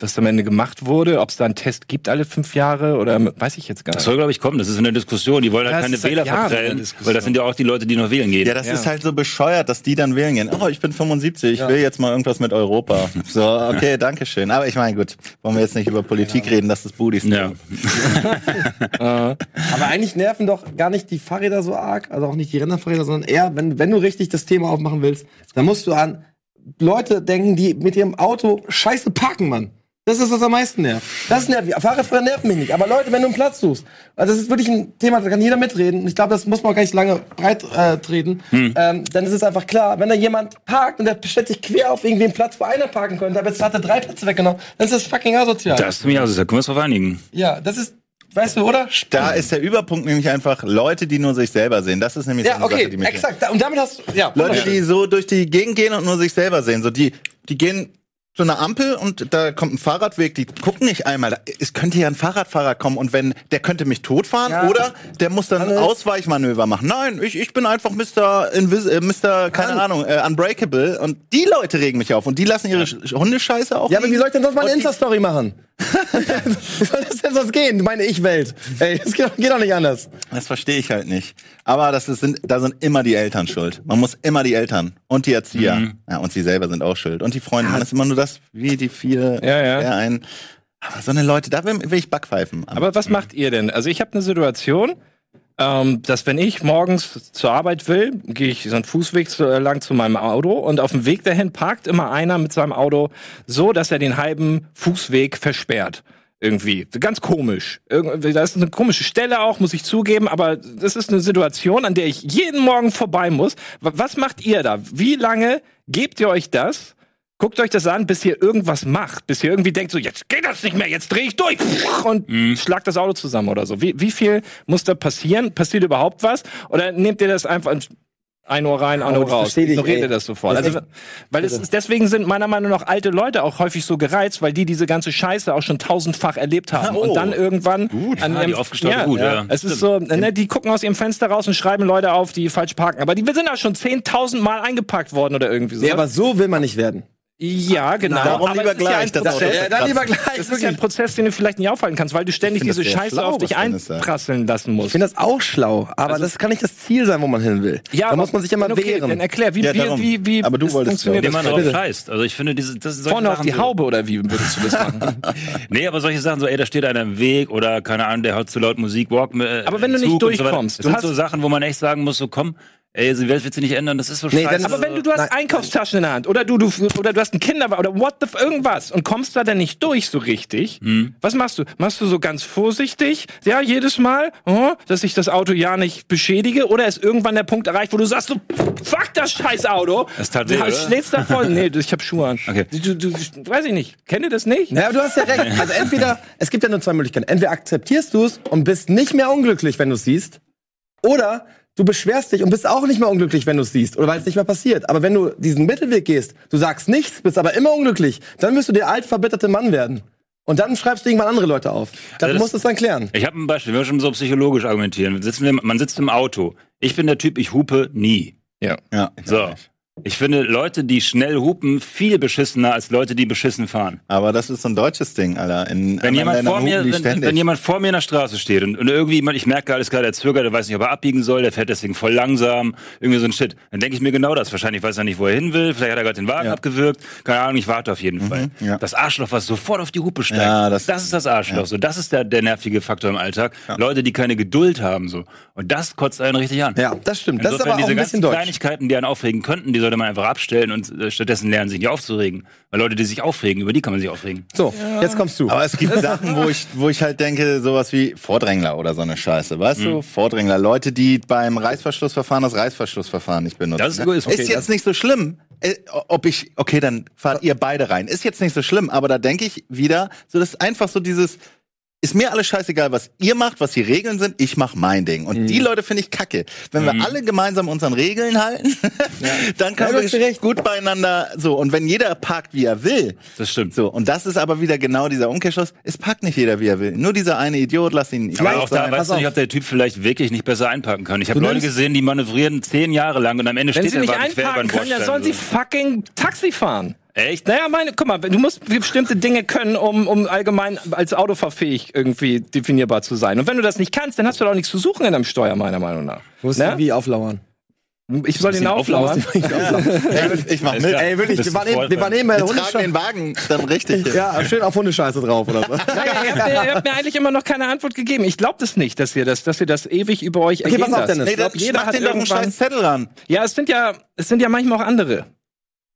was am Ende gemacht wurde, ob es da einen Test gibt alle fünf Jahre oder weiß ich jetzt gar Das nicht. soll, glaube ich, kommen. Das ist in der Diskussion. Die wollen halt Das keine Wähler verprellen, weil das sind ja auch die Leute, die noch wählen gehen. Ja, das Ja. ist halt so bescheuert, dass die dann wählen gehen. Oh, ich bin 75, ich will jetzt mal irgendwas mit Europa. So, okay, danke schön. Aber ich meine, gut, wollen wir jetzt nicht über Politik reden, das ist Budis. Ja. Aber eigentlich nerven doch gar nicht die Fahrräder so arg, also auch nicht die Rennfahrräder, sondern eher, wenn, wenn du richtig das Thema aufmachen willst, dann musst du an Leute denken, die mit ihrem Auto scheiße parken, Mann. Das ist was am meisten nervt. Das nervt mich. Fahrradfahrer nerven mich nicht. Aber Leute, wenn du einen Platz suchst, also das ist wirklich ein Thema, da kann jeder mitreden. Und Ich glaube, das muss man auch gar nicht lange breit äh, treten. Ähm, dann ist es einfach klar, wenn da jemand parkt und der stellt sich quer auf irgendwie einen Platz, wo einer parken könnte, aber jetzt hat er drei Plätze weggenommen, dann ist das fucking asozial. Das ist mir also, da können wir uns drauf einigen. Ja, das ist, weißt du, oder? Da ist der Überpunkt nämlich einfach Leute, die nur sich selber sehen. Das ist nämlich so Ja, eine okay, Sache, die mich exakt. Und damit hast du, ja, Leute, die so durch die Gegend gehen und nur sich selber sehen. So die, die gehen zu einer Ampel und da kommt ein Fahrradweg, die gucken nicht einmal. Es könnte ja ein Fahrradfahrer kommen und wenn, der könnte mich totfahren Ja. oder der muss dann ein Hannes. Ausweichmanöver machen. Nein, ich, ich bin einfach Mr. Invis äh, Mr. keine Ahnung, äh, Unbreakable und die Leute regen mich auf und die lassen ihre Sch- Hundescheiße auch Ja, aber wie soll ich denn sonst mal eine Insta-Story machen? Wie soll das denn sonst gehen? Meine Ich-Welt. Ey, das geht, doch- geht doch nicht anders. Das verstehe ich halt nicht. Aber das ist, sind, da sind immer die Eltern schuld. Man muss immer die Eltern und die Erzieher. Mhm. Ja, und sie selber sind auch schuld. Und die Freunde. Man ist immer nur das, wie die vier, Ja, ja. wer ein. Aber so eine Leute, da will, will ich Backpfeifen. Aber was macht ihr denn? Also ich habe eine Situation, ähm, dass wenn ich morgens zur Arbeit will, gehe ich so einen Fußweg zu, äh, lang zu meinem Auto und auf dem Weg dahin parkt immer einer mit seinem Auto so, dass er den halben Fußweg versperrt. Irgendwie. Ganz komisch. Irgendwie, da ist eine komische Stelle auch, muss ich zugeben, aber das ist eine Situation, an der ich jeden Morgen vorbei muss. Wa- Was macht ihr da? Wie lange gebt ihr euch das? Guckt euch das an, bis ihr irgendwas macht, bis ihr irgendwie denkt, so jetzt geht das nicht mehr, jetzt drehe ich durch und Mhm. schlagt das Auto zusammen oder so. Wie, wie viel muss da passieren? Passiert überhaupt was? Oder nehmt ihr das einfach ein Ohr rein, ein Oh, Ohr das raus? ich, Ignoriert ihr das sofort? Das Also, weil es ist, deswegen sind meiner Meinung nach alte Leute auch häufig so gereizt, weil die diese ganze Scheiße auch schon tausendfach erlebt haben Oh. und dann irgendwann an Ja, ihrem die aufgestaute gut, ja. Es ist so, ne, die gucken aus ihrem Fenster raus und schreiben Leute auf, die falsch parken. Aber die sind auch schon 10.000 Mal eingepackt worden oder irgendwie so. Nee, aber so will man nicht werden. Ja, genau. Darum aber lieber ja gleich ein das Ja, dann lieber gleich. Das ist ja ein Prozess, den du vielleicht nicht aufhalten kannst, weil du ständig diese Scheiße schlau, auf dich einprasseln lassen musst. Ich finde das auch schlau, aber das kann nicht das Ziel sein, wo man hin will. da aber- muss man sich immer okay, wehren. Dann erklär, wie, Ja, wie, darum. wie, wie Aber du es wolltest, das? man drauf scheißt. Also ich finde, diese, das solche Vorne auf Sachen die so- Haube oder wie würdest du das machen? Nee, aber solche Sachen, so, ey, da steht einer im Weg oder keine Ahnung, der hört zu laut Musik, walk äh, Aber wenn du nicht so durchkommst, das du hast- so Sachen, wo man echt sagen muss, so komm, ey, die Welt wird sich nicht ändern, das ist so Nee, scheiße. dann- Aber wenn du, du hast Nein. Einkaufstaschen in der Hand oder du, du, oder du hast einen Kinderwagen oder what the f irgendwas und kommst da dann nicht durch so richtig, Hm. was machst du? Machst du so ganz vorsichtig, ja, jedes Mal, oh, dass ich das Auto ja nicht beschädige oder ist irgendwann der Punkt erreicht, wo du sagst, so, fuck das scheiß Auto. Das tat du weh, oder? schlägst da voll. Nee, ich hab Schuhe an. Okay. Du, du, weiß ich nicht. Kennt ihr das nicht? Ja, aber du hast ja recht. Also entweder, es gibt ja nur zwei Möglichkeiten. Entweder akzeptierst du es und bist nicht mehr unglücklich, wenn du es siehst, oder du beschwerst dich und bist auch nicht mehr unglücklich, wenn du es siehst, oder weil es nicht mehr passiert. Aber wenn du diesen Mittelweg gehst, du sagst nichts, bist aber immer unglücklich, dann wirst du der alt verbitterte Mann werden. Und dann schreibst du irgendwann andere Leute auf. Dann das- musst du es dann klären. Ich habe ein Beispiel, wir schon so psychologisch argumentieren. Sitzen wir, man sitzt im Auto. Ich bin der Typ, ich hupe nie. Ja. Ja, So. Ich finde Leute, die schnell hupen, viel beschissener als Leute, die beschissen fahren. Aber das ist so ein deutsches Ding, Alter. In Wenn jemand, vor mir, wenn, wenn jemand vor mir in der Straße steht und, und irgendwie, ich merke alles klar, der zögert, der weiß nicht, ob er abbiegen soll, der fährt deswegen voll langsam, irgendwie so ein Shit. Dann denke ich mir genau das. Wahrscheinlich weiß er nicht, wo er hin will, vielleicht hat er gerade den Wagen Ja. abgewürgt, keine Ahnung, ich warte auf jeden Fall. ja. Das Arschloch, was sofort auf die Hupe steigt, Ja, das, das- ist das Arschloch. So, das ist der, der nervige Faktor im Alltag. Leute, die keine Geduld haben, so. Und das kotzt einen richtig an. Ja, das stimmt. Das ist Insofern aber auch diese ein ganzen bisschen deutsch. Kleinigkeiten, die einen aufregen könnten, sollte man einfach abstellen und äh, stattdessen lernen, sich nicht aufzuregen. Weil Leute, die sich aufregen, über die kann man sich aufregen. So, jetzt kommst du. Aber es gibt Sachen, wo ich, wo ich halt denke, sowas wie Vordrängler oder so eine Scheiße. Weißt Mhm. du? Vordrängler. Leute, die beim Reißverschlussverfahren das Reißverschlussverfahren nicht benutzen. Das ist ne? gut, ist okay, ist das- jetzt nicht so schlimm. Äh, Ob ich, okay, dann fahrt ihr beide rein. Ist jetzt nicht so schlimm, aber da denke ich wieder, so das ist einfach so dieses, ist mir alles scheißegal, was ihr macht, was die Regeln sind, ich mach mein Ding. Und Mhm. die Leute finde ich kacke. Wenn wir alle gemeinsam unseren Regeln halten, dann können Ja, wir recht. gut beieinander, so. Und wenn jeder parkt, wie er will, Das stimmt. so, und das ist aber wieder genau dieser Umkehrschluss. Es packt nicht jeder, wie er will. Nur dieser eine Idiot, lass ihn Aber Idiot auch da sein. weißt du nicht, ob der Typ vielleicht wirklich nicht besser einpacken kann. Ich habe Leute gesehen, die manövrieren zehn Jahre lang und am Ende Wenn steht sie der nicht quer einparken den können, dann sollen sie fucking Taxi fahren. Echt? Naja, meine, guck mal, du musst bestimmte Dinge können, um, um allgemein als autofahrfähig irgendwie definierbar zu sein. Und wenn du das nicht kannst, dann hast du doch nichts zu suchen in deinem Steuer, meiner Meinung nach. Du musst Ne? irgendwie auflauern. Ich soll den auflauern. Ich mach mit. Ey, wirklich, wir du waren eben, wir waren eben bei der Wir tragen den Hundescheiße. Wagen dann richtig. Ja, schön auf Hundescheiße drauf, oder was? Naja, ihr, habt mir, ihr habt mir eigentlich immer noch keine Antwort gegeben. Ich glaube das nicht, dass ihr das, dass ihr das ewig über euch Okay, ergehen pass auf. Dennis. Nee, Ich glaub, jeder hat den doch einen scheiß Zettel ran. Ja, es sind ja, es sind ja manchmal auch andere.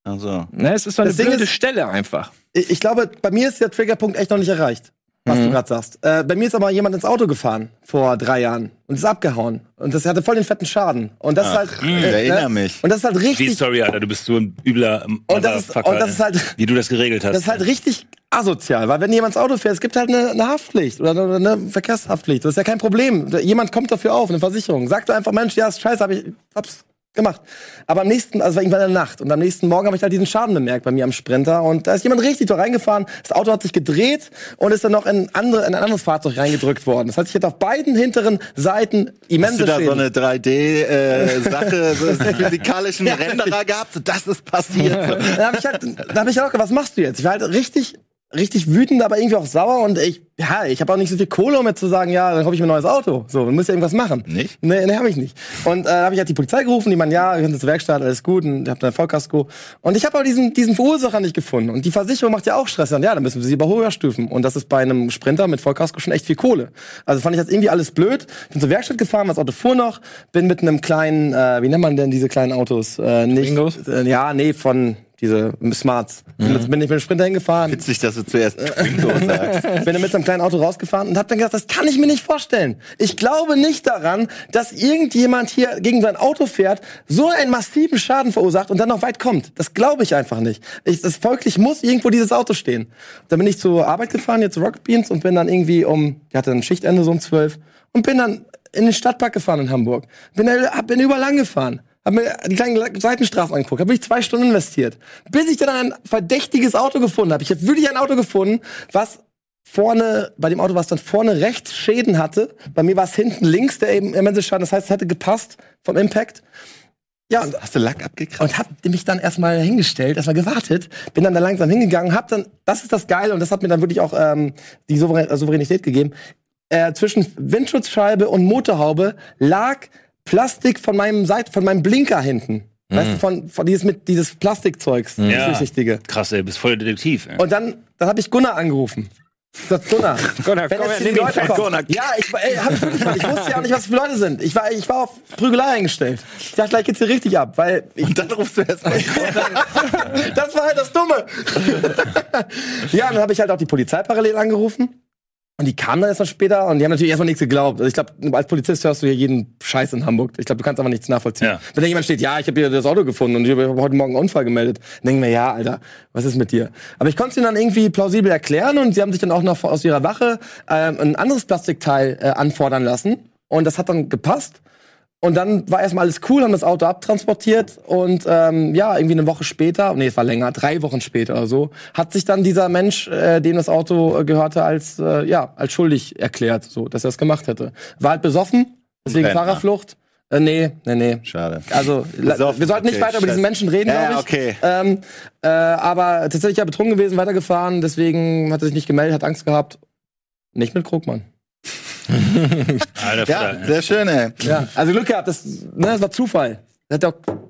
Also. Ne, es ist so eine Das blöde ist- Stelle einfach. Ich ich glaube, bei mir ist der Triggerpunkt echt noch nicht erreicht, was Mhm. du gerade sagst. Äh, bei mir ist aber jemand ins Auto gefahren vor drei Jahren und ist abgehauen. Und das hatte voll den fetten Schaden. Und das ist halt. ich erinnere mich. Und das ist halt richtig. Story, Alter, du bist so ein übler Und das ist- und das ist halt- wie du das geregelt hast. Das ist halt richtig asozial, weil wenn jemand ins Auto fährt, es gibt halt eine, eine Haftpflicht oder eine, eine Verkehrshaftpflicht. Das ist ja kein Problem. Jemand kommt dafür auf, eine Versicherung. Sagt einfach, Mensch, ja, ist scheiße, hab ich hab's gemacht. Aber am nächsten, also war irgendwann in der Nacht und am nächsten Morgen habe ich halt diesen Schaden bemerkt bei mir am Sprinter und da ist jemand richtig da reingefahren. Das Auto hat sich gedreht und ist dann noch in, andere, in ein anderes Fahrzeug reingedrückt worden. Das heißt, ich hätte auf beiden hinteren Seiten Hast immense du da so Schäden. eine 3D-Sache, so einen physikalischen Renderer gehabt? So, das ist passiert. da habe ich halt, da habe ich auch gedacht, was machst du jetzt? Ich war halt richtig, richtig wütend, aber irgendwie auch sauer und ich, ja, ich habe auch nicht so viel Kohle, um jetzt zu sagen, ja, dann hab ich mir ein neues Auto. So, dann muss ja irgendwas machen. Nicht? Nee, nee, habe ich nicht. Und äh, habe ich halt die Polizei gerufen, die meinen, ja, ihr könnt zur Werkstatt, alles gut, und ich habe ein Vollkasko. Und ich habe aber diesen, diesen Verursacher nicht gefunden. Und die Versicherung macht ja auch Stress. Und ja, dann müssen wir sie über höher stufen. Und das ist bei einem Sprinter mit Vollkasko schon echt viel Kohle. Also fand ich das irgendwie alles blöd. Bin zur Werkstatt gefahren, das Auto fuhr noch, bin mit einem kleinen, äh, wie nennt man denn diese kleinen Autos? Äh, nicht, Twingos? äh, ja, nee, von diese Smarts. Bin, bin ich mit dem Sprinter hingefahren, Witzig, dass du zuerst Twingo sagst. bin dann mit so einem kleinen Auto rausgefahren und hab dann gedacht, das kann ich mir nicht vorstellen. Ich glaube nicht daran, dass irgendjemand hier gegen sein Auto fährt, so einen massiven Schaden verursacht und dann noch weit kommt. Das glaube ich einfach nicht. Ich, das folglich muss irgendwo dieses Auto stehen. Dann bin ich zur Arbeit gefahren, jetzt zu Rocket Beans und bin dann irgendwie um, ich hatte ein Schichtende so um zwölf und bin dann in den Stadtpark gefahren in Hamburg. Bin, da, bin überall lang gefahren. Hab mir die kleinen Seitenstraßen angeguckt, habe ich zwei Stunden investiert, bis ich dann ein verdächtiges Auto gefunden habe. Ich habe wirklich ein Auto gefunden, was vorne, bei dem Auto, was dann vorne rechts Schäden hatte. Bei mir war es hinten links der eben immense Schaden. Das heißt, es hätte gepasst vom Impact. Ja, und, Hast du Lack abgekratzt? und hab mich dann erstmal hingestellt, erstmal gewartet, bin dann da langsam hingegangen, hab dann, das ist das Geile und das hat mir dann wirklich auch ähm, die Souverän Souveränität gegeben. Äh, zwischen Windschutzscheibe und Motorhaube lag Plastik von meinem Seit von meinem Blinker hinten. Weißt du, von, von dieses mit dieses Plastikzeugs, das Ja. Krass, ey, bist voll Detektiv. Ey. Und dann, dann habe ich Gunnar angerufen. Sag, Gunnar, Gunnar, wenn komm jetzt die Leute kommen. Gunnar. Ja, ich, ey, hab ich wirklich, ich wusste ja auch nicht, was das für Leute sind. Ich war, ich war auf Prügelei eingestellt. Ich dachte, gleich geht's hier richtig ab, weil ich, Und dann rufst du erst mal. das war halt das Dumme. ja, dann habe ich halt auch die Polizei parallel angerufen. Und die kamen dann erstmal später und die haben natürlich erstmal nichts geglaubt. Also ich glaube, als Polizist hörst du hier jeden Scheiß in Hamburg. Ich glaube, du kannst aber nichts nachvollziehen. Ja. Wenn da jemand steht, ja, ich habe hier das Auto gefunden und ich habe heute Morgen einen Unfall gemeldet, dann denken wir, ja, Alter, was ist mit dir? Aber ich konnte es ihnen dann irgendwie plausibel erklären und sie haben sich dann auch noch aus ihrer Wache ähm, ein anderes Plastikteil äh, anfordern lassen. Und das hat dann gepasst. Und dann war erstmal alles cool, haben das Auto abtransportiert und ähm, ja, irgendwie eine Woche später, nee, es war länger, drei Wochen später oder so, hat sich dann dieser Mensch, äh, dem das Auto äh, gehörte, als äh, ja, als schuldig erklärt, so, dass er es gemacht hätte. War halt besoffen, deswegen Rentner. Fahrerflucht. Äh, nee, nee, nee. Schade. Also, Besoffen, wir sollten nicht okay, weiter über diesen. Menschen reden, Ja, glaube ich. okay. Ähm, äh, aber tatsächlich ja betrunken gewesen, weitergefahren, deswegen hat er sich nicht gemeldet, hat Angst gehabt. Nicht mit Krugmann. Alter, Ja, sehr schön, ey. Ja, also Glück gehabt, das, ne, das war Zufall. Das,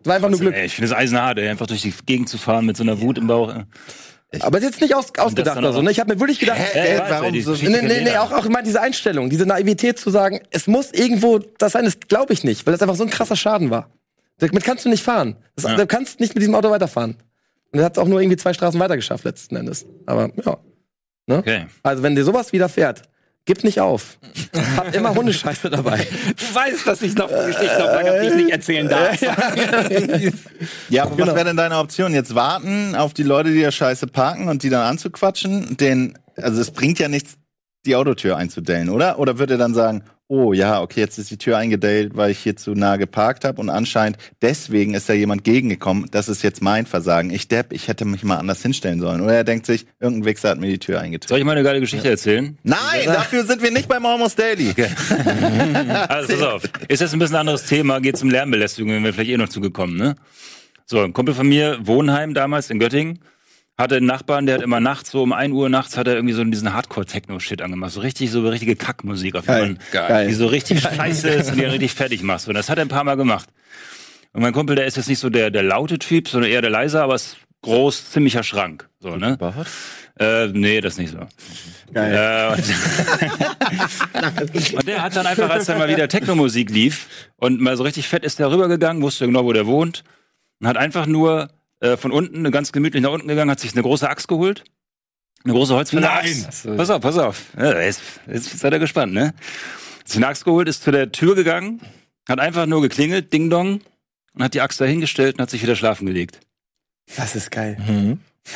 war einfach nur Glück. Ey, ich finde es eisenhart, ey, einfach durch die Gegend zu fahren mit so einer Wut im Bauch. ey. Aber es ist jetzt nicht aus, ausgedacht oder so. Ne? Ich habe mir wirklich gedacht, Hä? Ey, warum so- nee, nee, nee, auch, auch immer diese Einstellung, diese Naivität zu sagen, es muss irgendwo das sein, das glaube ich nicht, weil das einfach so ein krasser Schaden war. Damit kannst du nicht fahren. Das, Ja. Du kannst nicht mit diesem Auto weiterfahren. Und er hat es auch nur irgendwie zwei Straßen weiter geschafft letzten Endes. Aber ja. Okay. Also wenn dir sowas widerfährt, gib nicht auf. Hab immer Hundescheiße dabei. Du weißt, dass ich noch Geschichten auf Lager, die ich nicht erzählen darf. Ja, aber was wäre denn deine Option? Jetzt warten auf die Leute, die da scheiße parken und die dann anzuquatschen? Den, also es bringt ja nichts, die Autotür einzudellen, oder? Oder würde er dann sagen, oh ja, okay, jetzt ist die Tür eingedellt, weil ich hier zu nah geparkt habe und anscheinend deswegen ist da jemand gegengekommen. Das ist jetzt mein Versagen. Ich depp, ich hätte mich mal anders hinstellen sollen. Oder er denkt sich, irgendein Wichser hat mir die Tür eingetreten. Soll ich mal eine geile Geschichte erzählen? Nein, dafür sind wir nicht beim Almost Daily. Also pass auf. Ist jetzt ein bisschen ein anderes Thema, geht um Lärmbelästigung, wenn wir vielleicht eh noch zugekommen, ne? So, ein Kumpel von mir, Wohnheim damals in Göttingen, hatte einen Nachbarn, der hat immer nachts, so um 1 Uhr nachts, hat er irgendwie so diesen Hardcore-Techno-Shit angemacht. So richtig, so richtige Kackmusik auf jeden Fall. Geil. Die so richtig scheiße ist und die er richtig fertig macht. Und das hat er ein paar Mal gemacht. Und mein Kumpel, der ist jetzt nicht so der, der laute Typ, sondern eher der leise, aber ist groß, ziemlicher Schrank. So, ne? Äh, nee, das nicht so. Äh, und, und der hat dann einfach, als dann mal wieder Techno-Musik lief und mal so richtig fett ist der rübergegangen, wusste genau, wo der wohnt und hat einfach nur äh, von unten ganz gemütlich nach unten gegangen, hat sich eine große Axt geholt. Eine große Holzfäller. Nein! Axt. Pass auf, pass auf. Ja, jetzt, jetzt seid ihr gespannt, ne? Hat sich eine Axt geholt, ist zu der Tür gegangen, hat einfach nur geklingelt, Ding Dong, und hat die Axt dahingestellt und hat sich wieder schlafen gelegt. Das ist geil.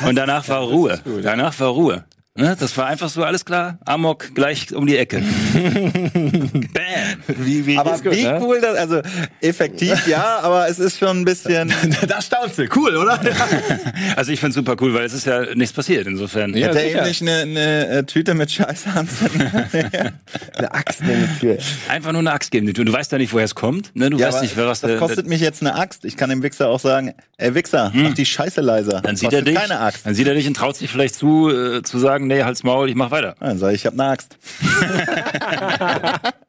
Und danach war Ruhe. Danach war Ruhe. Ne? Das war einfach so, alles klar. Amok gleich um die Ecke. Bam. Wie, wie, Aber wie gut, ne? cool das, also effektiv ja, aber es ist schon ein bisschen. da staunst du. Cool, oder? Also ich find's super cool, weil es ist ja nichts passiert. Insofern. Ja. Hätte er eben nicht eine, eine äh, Tüte mit Scheiße anzünden? Eine Axt in die Tür. Einfach nur eine Axt geben. Du, du weißt ja nicht, woher es kommt. Ne? Du Ja, weißt nicht, wer was das der, kostet mich jetzt eine Axt. Ich kann dem Wichser auch sagen, ey Wichser, mach die Scheiße leiser. Dann sieht er dich. keine Axt. Dann sieht er dich und traut sich vielleicht zu, äh, zu sagen, nee, halt's Maul, ich mach weiter. Dann sag ich, ich hab eine Axt.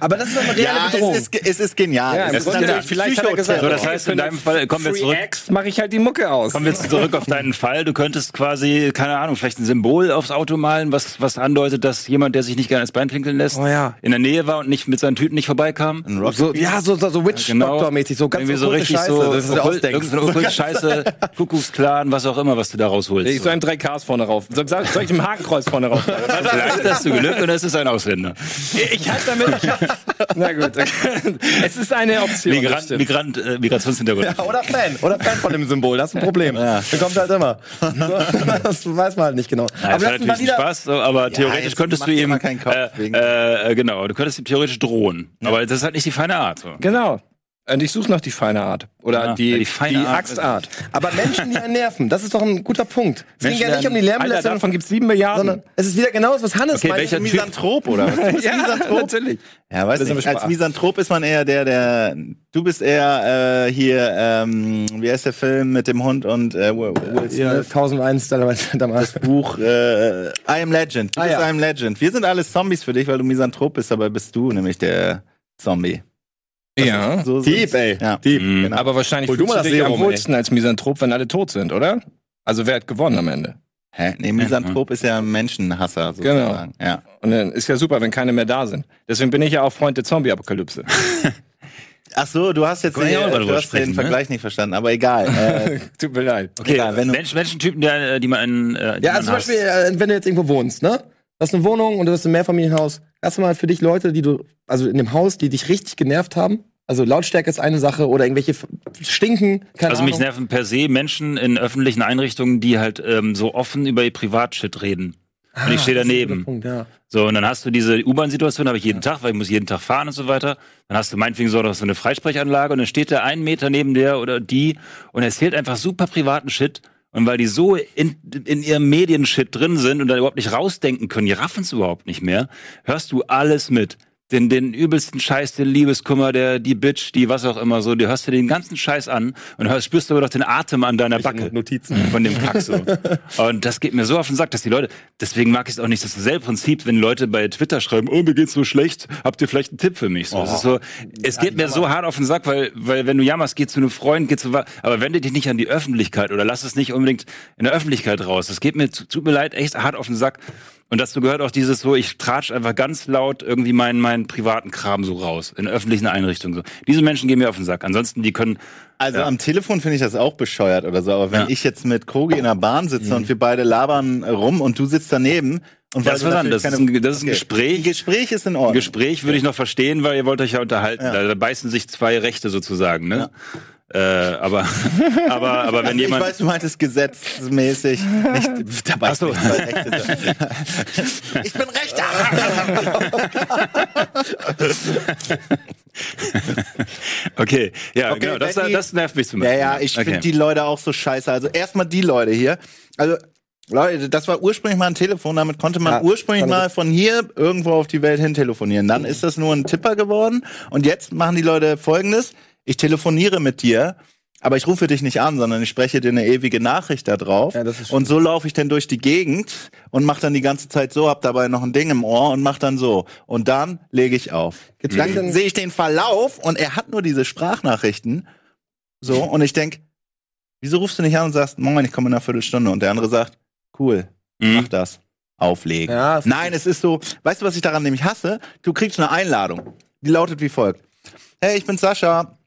Aber das ist doch eine reale Ja, Bedrohung. es ist, es ist genial. Ja, es ist natürlich vielleicht hat er gesagt, So, das heißt, in eine deinem Fall kommen wir zurück. Mache ich halt die Mucke aus. Kommen wir jetzt zurück auf deinen Fall. Du könntest quasi, keine Ahnung, vielleicht ein Symbol aufs Auto malen, was, was andeutet, dass jemand, der sich nicht gerne ins Bein pinkeln lässt, Oh ja. in der Nähe war und nicht mit seinen Tüten nicht vorbeikam. ein Rock. So, ja, so, so, so Witch-Doctor-mäßig, so ganz Irgendwie so richtig Scheiße, so, das ist okkult, irgendeine okkulte Scheiße, Kuckucksklan, was auch immer, was du da rausholst. Ich soll ein 3Ks vorne rauf. Soll, soll soll ich ein Hakenkreuz vorne rauf? Vielleicht hast du Glück und es ist ein Ausländer. Ich halt damit. Na gut. Es ist eine Option. das Migrant. Migrant, äh, Migrationshintergrund. Ja, oder Fan, oder Fan von dem Symbol, das ist ein Problem. Ja. Das kommt halt immer. das weiß man halt nicht genau. Ja, das lass hat natürlich einen Spaß, so, aber theoretisch könntest du ihm, mal keinen Kopf äh, wegen- äh, genau, du könntest ihm theoretisch drohen. Aber das ist halt nicht die feine Art. So. Genau. Und ich suche noch die feine Art. Oder Ja, die, ja, die, die feine Art. Axtart. Aber Menschen, die einen nerven, das ist doch ein guter Punkt. Es ging Menschen, ja nicht um die Alter, Lärmbelästigung, davon gibt's sieben Milliarden. sondern es ist wieder genau das, was Hannes Okay, meinte. welcher? Misanthrop oder was? Du bist ja, Misanthrop? natürlich. Ja, weiß Das ist nicht. aber Als. Misanthrop ist man eher der, der. Du bist eher äh, hier, ähm, wie heißt der Film mit dem Hund und äh, Will Smith? Ja, 1001 damals. damals. Buch äh, I Am Legend. Du Ah, bist ja. I Am Legend. Wir sind alles Zombies für dich, weil du Misanthrop bist, aber bist du nämlich der Zombie. Ja. So Dieb, ey. Ja. Dieb. Mhm. Genau. Aber wahrscheinlich fühlst du das dich am Serum, ey. wohlsten als Misanthrop, wenn alle tot sind, oder? Also wer hat gewonnen am Ende? Hä? Nee, Misanthrop ist ja ein Menschenhasser sozusagen. Ja. Und dann ist ja super, wenn keine mehr da sind. Deswegen bin ich ja auch Freund der Zombie-Apokalypse. Ach so, du hast jetzt den, ja auch mal du hast sprechen, den ne? Vergleich nicht verstanden, aber egal. Äh, Tut mir leid. Okay, Egal, wenn du- Mensch, Menschentypen, der, äh, die man in, äh, die Ja, man also zum. Beispiel, äh, wenn du jetzt irgendwo wohnst, ne? Du hast eine Wohnung und du hast ein Mehrfamilienhaus. Hast du mal für dich Leute, die du, also in dem Haus, die dich richtig genervt haben? Also Lautstärke ist eine Sache oder irgendwelche stinken, keine Also Ahnung. mich nerven per se Menschen in öffentlichen Einrichtungen, die halt ähm, so offen über ihr Privatshit reden. Und ich stehe Ah, guter daneben. Punkt, ja. So, und dann hast du diese U-Bahn-Situation, habe ich jeden Tag, weil ich muss jeden Tag fahren und so weiter. Dann hast du meinetwegen so so eine Freisprechanlage und dann steht der einen Meter neben der oder die und erzählt einfach super privaten Shit. Und weil die so in, in ihrem Medienshit drin sind und da überhaupt nicht rausdenken können, die raffen es überhaupt nicht mehr, hörst du alles mit. Den, den übelsten Scheiß, den Liebeskummer, der, die Bitch, die was auch immer so, du hörst dir den ganzen Scheiß an und hörst, spürst aber doch den Atem an deiner Backe. Notizen. Von dem Kack so. Und das geht mir so auf den Sack, dass die Leute, deswegen mag ich es auch nicht, das selbe Prinzip, wenn Leute bei Twitter schreiben, oh, mir geht's so schlecht, habt ihr vielleicht einen Tipp für mich? So, das ist so, es geht mir so hart auf den Sack, weil, weil wenn du jammerst, geh zu einem Freund, geh zu, aber wende dich nicht an die Öffentlichkeit oder lass es nicht unbedingt in der Öffentlichkeit raus. Das geht mir, zu- tut mir leid, echt hart auf den Sack. Und dazu gehört auch dieses so, ich tratsch einfach ganz laut irgendwie meinen, meinen privaten Kram so raus, in öffentlichen Einrichtungen so. Diese Menschen gehen mir auf den Sack. Ansonsten, die können, Also Ja. am Telefon finde ich das auch bescheuert oder so, aber wenn Ja. ich jetzt mit Kogi in der Bahn sitze und wir beide labern rum und du sitzt daneben und Das was anderes. Das ist ein- das ist ein Gespräch. Ein Gespräch ist in Ordnung. Ein Gespräch würde ich noch verstehen, weil ihr wollt euch ja unterhalten. Da, da beißen sich zwei Rechte sozusagen, ne? Äh, aber, aber, aber wenn ich jemand. weiß, du meintest gesetzmäßig. Nicht, dabei Ach so. Rechte. ich bin Rechter. Okay, ja, Okay, genau. Das, die- das nervt mich zum Ja, Beispiel. ja, ich Okay. finde die Leute auch so scheiße. Also erstmal die Leute hier. Also Leute, das war ursprünglich mal ein Telefon, damit konnte man Ja, ursprünglich mal von hier irgendwo auf die Welt hin telefonieren. Dann ist das nur ein Tipper geworden und jetzt machen die Leute folgendes. Ich telefoniere mit dir, aber ich rufe dich nicht an, sondern ich spreche dir eine ewige Nachricht da drauf. Ja, das ist und so laufe ich dann durch die Gegend und mache dann die ganze Zeit so, hab dabei noch ein Ding im Ohr und mach dann so. Und dann lege ich auf. Gibt's Dann dann- sehe ich den Verlauf und er hat nur diese Sprachnachrichten. So, und ich denk, wieso rufst du nicht an und sagst, moin, ich komme in einer Viertelstunde? Und der andere sagt, cool, Mhm. mach das. Auflegen. Ja, das- Nein, es ist so, weißt du, was ich daran nämlich hasse? Du kriegst eine Einladung. Die lautet wie folgt. Hey, ich bin Sascha.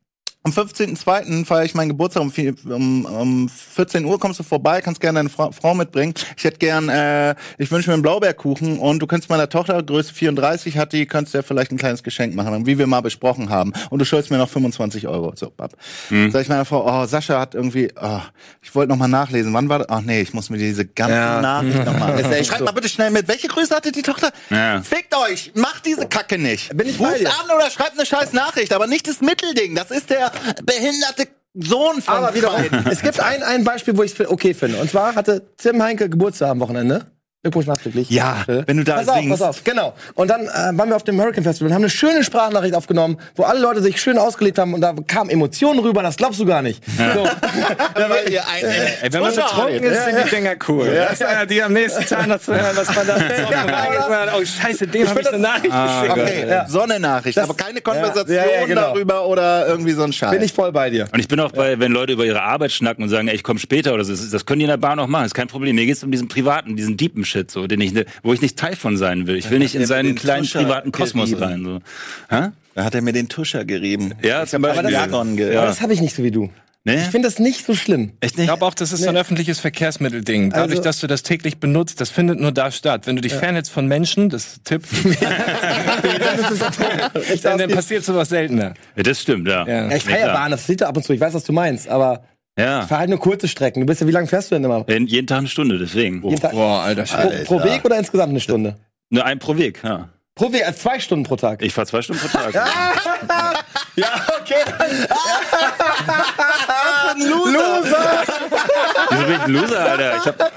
Am 15.02. feiere ich meinen Geburtstag um, vier- um, um 14 Uhr. Kommst du vorbei, kannst gerne deine Fra Frau mitbringen. Ich hätte gern, äh, ich wünsche mir einen Blaubeerkuchen und du könntest meiner Tochter, Größe 34 hat die, du ja vielleicht ein kleines Geschenk machen, wie wir mal besprochen haben. Und du schuldest mir noch 25 Euro. So, bab. Sag ich meiner Frau, oh, Sascha hat irgendwie, oh, ich wollte noch mal nachlesen. Wann war das? Ach nee, ich muss mir diese ganze Ja. Nachricht noch mal. Ist echt Schreibt so. mal bitte schnell mit. Welche Größe hatte die Tochter? Ja. Fickt euch! Macht diese Kacke nicht! Bin ich Ruft an oder schreibt eine scheiß Nachricht, aber nicht das Mittelding. Das ist der behinderte Sohn von Aber wiederum, es gibt ein, ein Beispiel, wo ich es okay finde. Und zwar hatte Tim Heinke Geburtstag am Wochenende. Glückwunsch nachträglich. Ja, Bitte. wenn du da pass auf, singst. pass auf, genau. Und dann äh, waren wir auf dem Hurricane Festival und haben eine schöne Sprachnachricht aufgenommen, wo alle Leute sich schön ausgelebt haben und da kamen Emotionen rüber, das glaubst du gar nicht. So. Weil ihr ein, Ey, wenn man betrunken ist, sind die Dinger cool. Ja. Ja, die am nächsten Tag noch zu hören, was man da ja, Oh, scheiße, dem habe ich eine Nachricht geschickt. Okay, Ja. so eine Nachricht, aber keine Konversation Ja, ja, genau. darüber oder irgendwie so ein Scheiß. Bin ich voll bei dir. Und ich bin auch bei, wenn Leute über ihre Arbeit schnacken und sagen, ey, ich komme später oder so, das, das können die in der Bahn auch machen, ist kein Problem. Mir geht's um diesen privaten, diesen deepen Shit, so, den ich, ne- wo ich nicht Teil von sein will. Ich will nicht in seinen kleinen Tuscher privaten Kosmos gerieben. rein, so. Hä? da hat er mir den Tuscher gerieben. Ja, zum hab Beispiel. Jargon ge Aber das habe ich nicht so wie du. Nee? Ich finde das nicht so schlimm. Echt Ich nicht? glaube auch, das ist so ein öffentliches Verkehrsmittelding. Dadurch, Also- dass du das täglich benutzt, das findet nur da statt. Wenn du dich fernhältst von Menschen, das ist ein Tipp, dann, dann passiert sowas seltener. Ja, das stimmt, ja. Ja. Ja, ich feiere. Bahn, das sieht ab und zu. Ich weiß, was du meinst, aber Ja. ich fahre halt nur kurze Strecken. Du bist ja, wie lange fährst du denn immer? Jeden jeden Tag eine Stunde, deswegen. Jeden Tag, Boah, alter Scheiße. pro, pro Weg oder insgesamt eine Stunde? Nur ein pro Weg, ja. Pro Weg, also zwei Stunden pro Tag. Ich fahre zwei Stunden pro Tag. Ja, okay. Loser! Wieso bin ich ein Loser, Alter? Ich hab,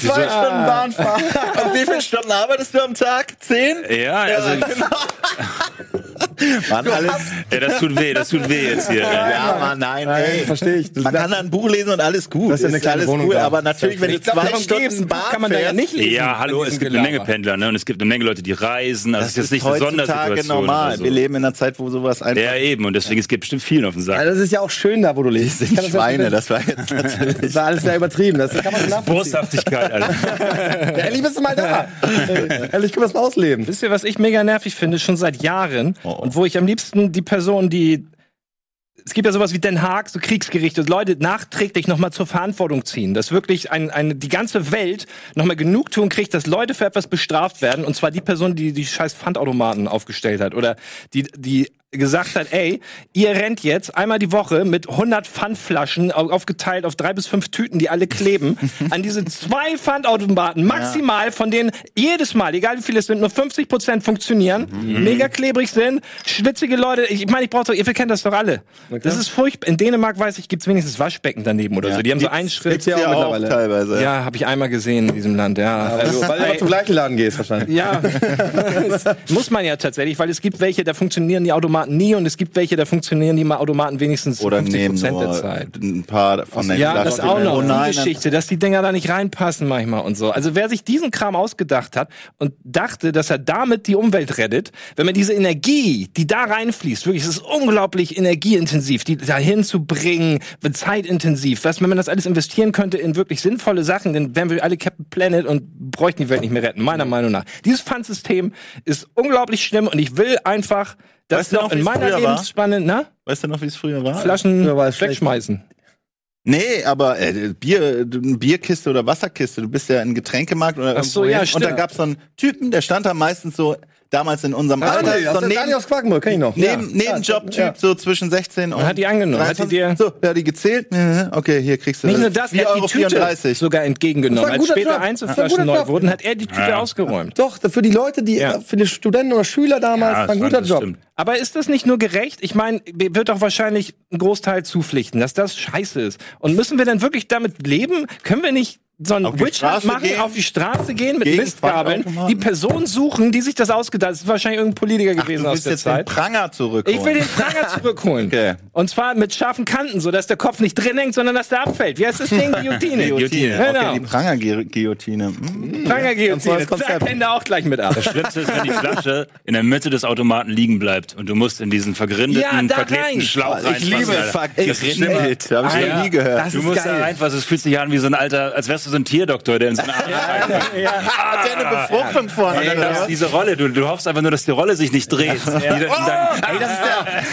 Zwei Stunden Bahn fahren. Und wie viele Stunden arbeitest du am Tag? Zehn? ja, also, Mann, alles. ja, das tut weh, das tut weh jetzt hier. Ja, Mann, nein, ey. Verstehe ich. Man kann da ein Buch lesen und alles gut. Das ist ja eine kleine alles Wohnung cool, da. aber natürlich, wenn du zwei Stunden. Bahn kann man da ja nicht lesen. Ja, hallo, es gibt eine Menge Gelaber. Pendler, ne? Und es gibt eine Menge Leute, die reisen. Also das ist jetzt nicht eine Sondersituation. normal. so. Wir leben in einer Zeit, wo sowas einfach Ja, eben. Und deswegen, es gibt bestimmt vielen auf den Sack. Ja, das ist ja auch schön da, wo du lebst. Ich das ja Schweine. Das war jetzt. Das war alles sehr übertrieben. Das kann man nachvollziehen. Boshaftigkeit, Alter. Ja, Endlich bist du mal da. Endlich können wir es mal ausleben. Wisst ihr, was ich mega nervig finde, schon seit Jahren Oh, oh. und wo ich am liebsten die Person, die es gibt ja sowas wie Den Haag, so Kriegsgerichte, Leute nachträglich nochmal zur Verantwortung ziehen, dass wirklich ein, eine, die ganze Welt nochmal Genugtuung kriegt, dass Leute für etwas bestraft werden, und zwar die Person, die die scheiß Pfandautomaten aufgestellt hat oder die, die gesagt hat, ey, ihr rennt jetzt einmal die Woche mit 100 Pfandflaschen au- aufgeteilt auf drei bis fünf Tüten, die alle kleben, an diese zwei Pfandautomaten maximal, von denen jedes Mal, egal wie viele es sind, nur 50 Prozent funktionieren, mega klebrig sind, schwitzige Leute. Ich meine, ich brauche doch, ihr kennt das doch alle. Das ist furchtbar. In Dänemark weiß ich, gibt's wenigstens Waschbecken daneben oder so. Die haben so einen Schritt. Ja auch mittlerweile. teilweise. Ja, habe ich einmal gesehen in diesem Land, ja. Also, Weil du immer zum gleichen Laden gehst wahrscheinlich. ja, muss man ja tatsächlich, weil es gibt welche, da funktionieren die Automaten nie und es gibt welche, da funktionieren die Automaten wenigstens Oder 50 nehmen Prozent der Zeit. ein paar von den Ja, das auch noch. Oh die nein, Geschichte, dass die Dinger da nicht reinpassen manchmal und so. Also wer sich diesen Kram ausgedacht hat und dachte, dass er damit die Umwelt rettet, wenn man diese Energie, die da reinfließt, wirklich, es ist unglaublich energieintensiv, die dahin zu bringen, zeitintensiv. Was, wenn man das alles investieren könnte in wirklich sinnvolle Sachen, dann wären wir alle Captain Planet und bräuchten die Welt nicht mehr retten, meiner Meinung nach. Dieses Pfandsystem ist unglaublich schlimm und ich will einfach, dass Weißt du doch noch, in meiner? Lebensspanne, na, Weißt du noch, wie es früher war? Flaschen Früher war wegschmeißen. Nee, aber äh, Bier, Bierkiste oder Wasserkiste. Du bist ja in Getränkemarkt oder Ach so, ja, hin. Und da stimmt. gab's so einen Typen, der stand da meistens so damals in unserem Alter, Daniel, so neben, Daniel aus Quakenburg, kenn ich noch. neben, Ja. Nebenjob-Typ, Ja. so zwischen 16 und hat die angenommen, hat die 23. dir- so, ja, die gezählt. Okay, hier kriegst du Nicht nur das, er hat die Tüte 4,34 sogar entgegengenommen. Als später Job. Einzelflaschen neu Job. wurden, hat er die Tüte ausgeräumt. Doch, für die Leute, die, Ja. für die Studenten oder Schüler damals, Ja, war ein das guter Job. stimmt. Aber ist das nicht nur gerecht? Ich meine, wird doch wahrscheinlich ein Großteil zupflichten, dass das scheiße ist. Und müssen wir dann wirklich damit leben? Können wir nicht so einen Auf die Witch Straße machen, gehen? auf die Straße gehen mit Mistgabeln, die Person suchen, die sich das ausgedacht hat. Das ist wahrscheinlich irgendein Politiker Ach, gewesen du aus der jetzt den Zeit. Pranger zurückholen. Ich will den Pranger zurückholen. Okay. Und zwar mit scharfen Kanten, so dass der Kopf nicht drin hängt, sondern dass der abfällt. Wie heißt das Ding? Guillotine. Guillotine. Genau. Okay, die Pranger-Guillotine. Hm. Pranger-Guillotine. Konzept. Zack, Hände auch gleich mit ab. Das Schlimmste ist, wenn die Flasche in der Mitte des Automaten liegen bleibt und du musst in diesen vergrindeten, Ja, da verklebten rein. Schlauch Ich reinfassen, liebe Alter. Vergriffelt. Habe ich noch nie gehört. Das Du ist musst da geil. reinfassen, es fühlt sich an wie so ein alter, als wärst du so ein Tierdoktor, der in so eine Arme Hat der eine Befruchtung vorne? Das, was? diese Rolle, du, du hoffst einfach nur, dass die Rolle sich nicht dreht. Die, dann, Ey, das ist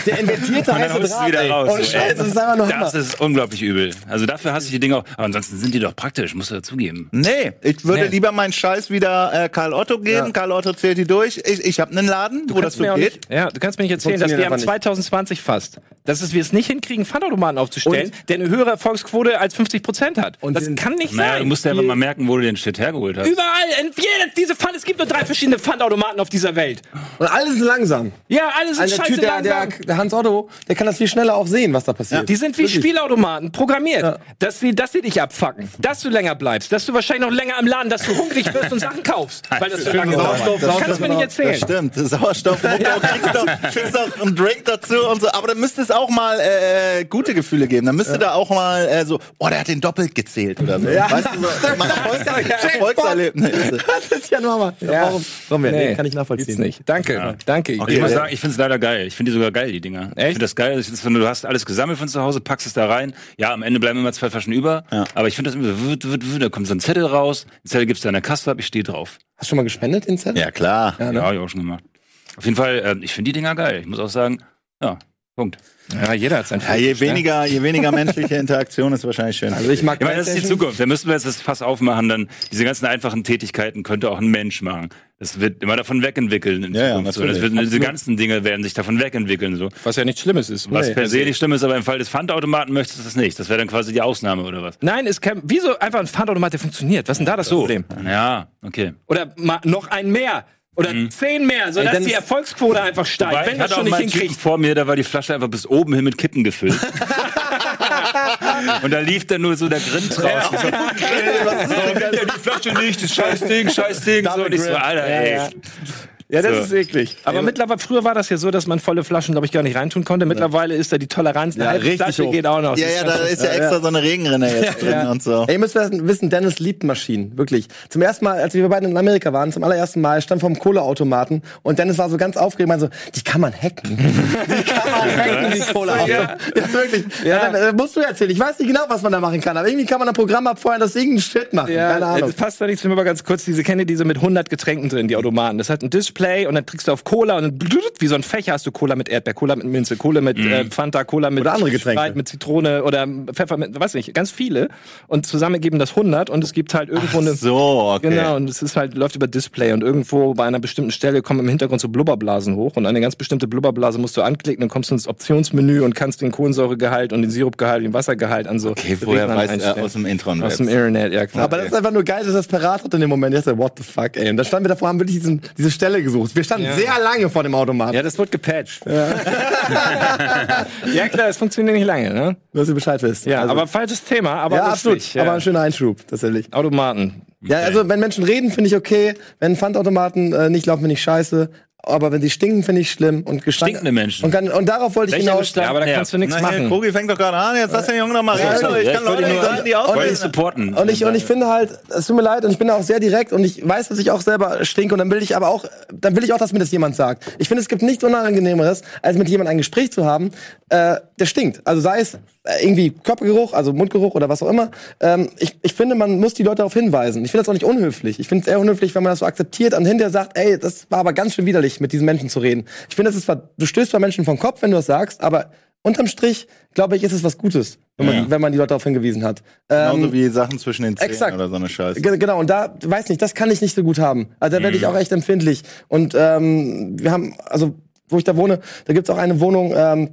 der, der invertierte und dann heiße du Draht, wieder ey. raus. Oh, Scheiße, ey. das ist einfach nur Hammer. Das ist unglaublich übel. Also dafür hasse ich die Dinge auch. Aber ansonsten sind die doch praktisch, musst du dazugeben. Nee, ich würde Nee. lieber meinen Scheiß wieder äh, Karl Otto geben. Karl Otto zählt die durch. Ich, ich habe einen Laden, wo das so geht. Nicht, ja, du kannst mir nicht erzählen, dass wir am einfach nicht. 2020 fast, dass es wir es nicht hinkriegen, Pfandautomaten aufzustellen, der eine höhere Erfolgsquote als 50 Prozent hat. Und das kann nicht Naja, du sein. Musst ja einfach mal merken, wo du den Shit hergeholt hast. Überall, in jeder, diese Pfand, es gibt nur drei verschiedene Pfandautomaten auf dieser Welt. Und alles ist langsam. Ja, alles ist Also der scheiße der, der, langsam. der Hans Otto, der kann das viel schneller auch sehen, was da passiert. Die sind wie Spielautomaten, programmiert. Dass, wir, dass sie dich abfacken, dass du länger bleibst, dass du wahrscheinlich noch länger im Laden, dass du hungrig wirst und Sachen kaufst. Weil das so lange dauert. Sauerstoff, Das kannst du mir nicht Das erzählen. stimmt, Sauerstoff. Du kriegst doch, kriegst doch einen Drink dazu und so. Aber dann müsste es auch mal äh, gute Gefühle geben. Dann müsste da auch mal äh, so, oh, der hat den doppelt gezählt oder so. Weißt du, so, man Erfolgs Erfolgserlebnisse. Das ist ja normal. Ja. Warum? Warum ja, Nee, kann ich nachvollziehen. nicht. Danke, danke. Ich muss ja. sagen, ich finde es leider geil. Ich finde die sogar geil, die Dinger. Ich finde das geil. Ich find's, wenn du hast alles gesammelt von zu Hause, packst es da rein. Ja, am Ende bleiben immer zwei Flaschen über. Aber ich finde das immer so, wird, wird, wird, da kommt so ein Zettel raus. Den Zettel gibst du an der Kasse ab, ich stehe drauf. Hast du schon mal gespendet in Zettel? Ja, klar. Ja, hab ich auch schon gemacht. Auf jeden Fall, äh, ich finde die Dinger geil. Ich muss auch sagen, ja, Punkt. Ja, jeder hat sein Ja, je ne? weniger, je weniger menschliche Interaktion ist wahrscheinlich schön. Also ich mag Ich meine, das ist die. Zukunft. Da müssen wir jetzt das Fass aufmachen, dann diese ganzen einfachen Tätigkeiten könnte auch ein Mensch machen. Das wird immer davon wegentwickeln in Ja, ja, Zukunft. so. natürlich. das wird, diese ganzen Dinge werden sich davon wegentwickeln. So. Was ja nichts Schlimmes ist. Was Nee. per se nicht schlimm ist, aber im Fall des Pfandautomaten möchtest du das nicht. Das wäre dann quasi die Ausnahme oder was? Nein, es kann, wieso einfach ein Pfandautomat, der funktioniert? Was ist denn da das Problem? Ja, okay. Oder mal noch ein mehr. Oder zehn mehr, sodass Dennis- die Erfolgsquote einfach steigt. Wobei, wenn ich das hatte schon auch nicht hinkriegt. vor mir, da war die Flasche einfach bis oben hin mit Kippen gefüllt. Und da lief dann nur so der Grind raus. Ich so, er die Flasche nicht? Das scheiß Ding, scheiß Ding. So, und ich so, Alter, ey. Ja. Ja, das So. ist eklig. Aber mittlerweile, früher war das ja so, dass man volle Flaschen, glaube ich, gar nicht reintun konnte. Mittlerweile ist da die Toleranz, eine Ja, richtig Flasche hoch. geht auch noch. Ja, ja, da ist ja extra so eine Regenrinne jetzt drin und so. Ey, ihr müsst wissen, Dennis liebt Maschinen, wirklich. Zum ersten Mal, als wir beide in Amerika waren, zum allerersten Mal, stand vor dem Kohleautomaten und Dennis war so ganz aufgeregt, meinte so, die kann man hacken. Die kann man hacken, die Kohleautomaten. Ja, wirklich. Ja. dann, musst du erzählen. Ich weiß nicht genau, was man da machen kann, aber irgendwie kann man ein Programm abfeuern, das irgendeinen Shit machen. Ja, Keine Ahnung. das passt zwar nicht zu mir, aber ganz kurz, diese kenne diese mit 100 Getränken drin, die Automaten. Das hat ein Display und dann kriegst du auf Cola und dann wie so ein Fächer hast du Cola mit Erdbeer, Cola mit Minze, Cola mit äh, Fanta, Cola mit Oder andere Getränke. Sprite, mit Zitrone oder Pfeffer mit, weiß nicht, ganz viele und zusammen geben das 100 und es gibt halt irgendwo eine So, okay. Genau, und es ist halt, läuft über Display und irgendwo bei einer bestimmten Stelle kommen im Hintergrund so Blubberblasen hoch und eine ganz bestimmte Blubberblase musst du anklicken und kommst ins Optionsmenü und kannst den Kohlensäuregehalt und den Sirupgehalt, den Wassergehalt an so Okay, woher weiß er aus dem Intron? Aus dem Internet, ja klar. Aber das ist einfach nur geil, dass das parat hat in dem Moment. Ich dachte, what the fuck, ey. Und da standen wir davor, haben wirklich diesen, diese Stelle gesucht. Wir standen Ja. sehr lange vor dem Automaten. ja, das wird gepatcht. Ja, klar, es funktioniert nicht lange, ne? Dass ihr Bescheid wisst. Ja, Also- aber falsches Thema, aber ja, absolut. Ja. Aber ein schöner Einschub, tatsächlich. Automaten. Ja, also wenn Menschen reden, finde ich okay. Wenn Pfandautomaten äh, nicht laufen, finde ich scheiße. Aber wenn sie stinken, finde ich schlimm. Und Stinkende Menschen. Und, kann, und darauf wollte ich hinaus. Ja, aber da Ja. kannst du nichts Na, machen. Kogi fängt doch gerade an, jetzt lass den Jungen noch mal reden. ich ja, kann ich wollte Leute, die sollen die Wollte ausreden. ich supporten. Und ich, und ich finde halt, es tut mir leid, und ich bin auch sehr direkt und ich weiß, dass ich auch selber stinke und dann will ich aber auch, dann will ich auch, dass mir das jemand sagt. Ich finde, es gibt nichts Unangenehmeres, als mit jemandem ein Gespräch zu haben, äh, der stinkt. Also sei es irgendwie Körpergeruch, also Mundgeruch oder was auch immer. Ähm, ich, ich finde, man muss die Leute darauf hinweisen. Ich finde das auch nicht unhöflich. Ich finde es eher unhöflich, wenn man das so akzeptiert und hinterher sagt, ey, das war aber ganz schön widerlich, mit diesen Menschen zu reden. Ich finde, das ist zwar, du stößt bei Menschen vom Kopf, wenn du das sagst, aber unterm Strich, glaube ich, ist es was Gutes, wenn man, wenn man die Leute darauf hingewiesen hat. Ähm, Genauso wie Sachen zwischen den Zähnen exakt. oder so eine Scheiße. Ge- Genau, und da, weiß nicht, das kann ich nicht so gut haben. Also da werde ich auch echt empfindlich. Und ähm, wir haben, also wo ich da wohne, da gibt's auch eine Wohnung, ähm,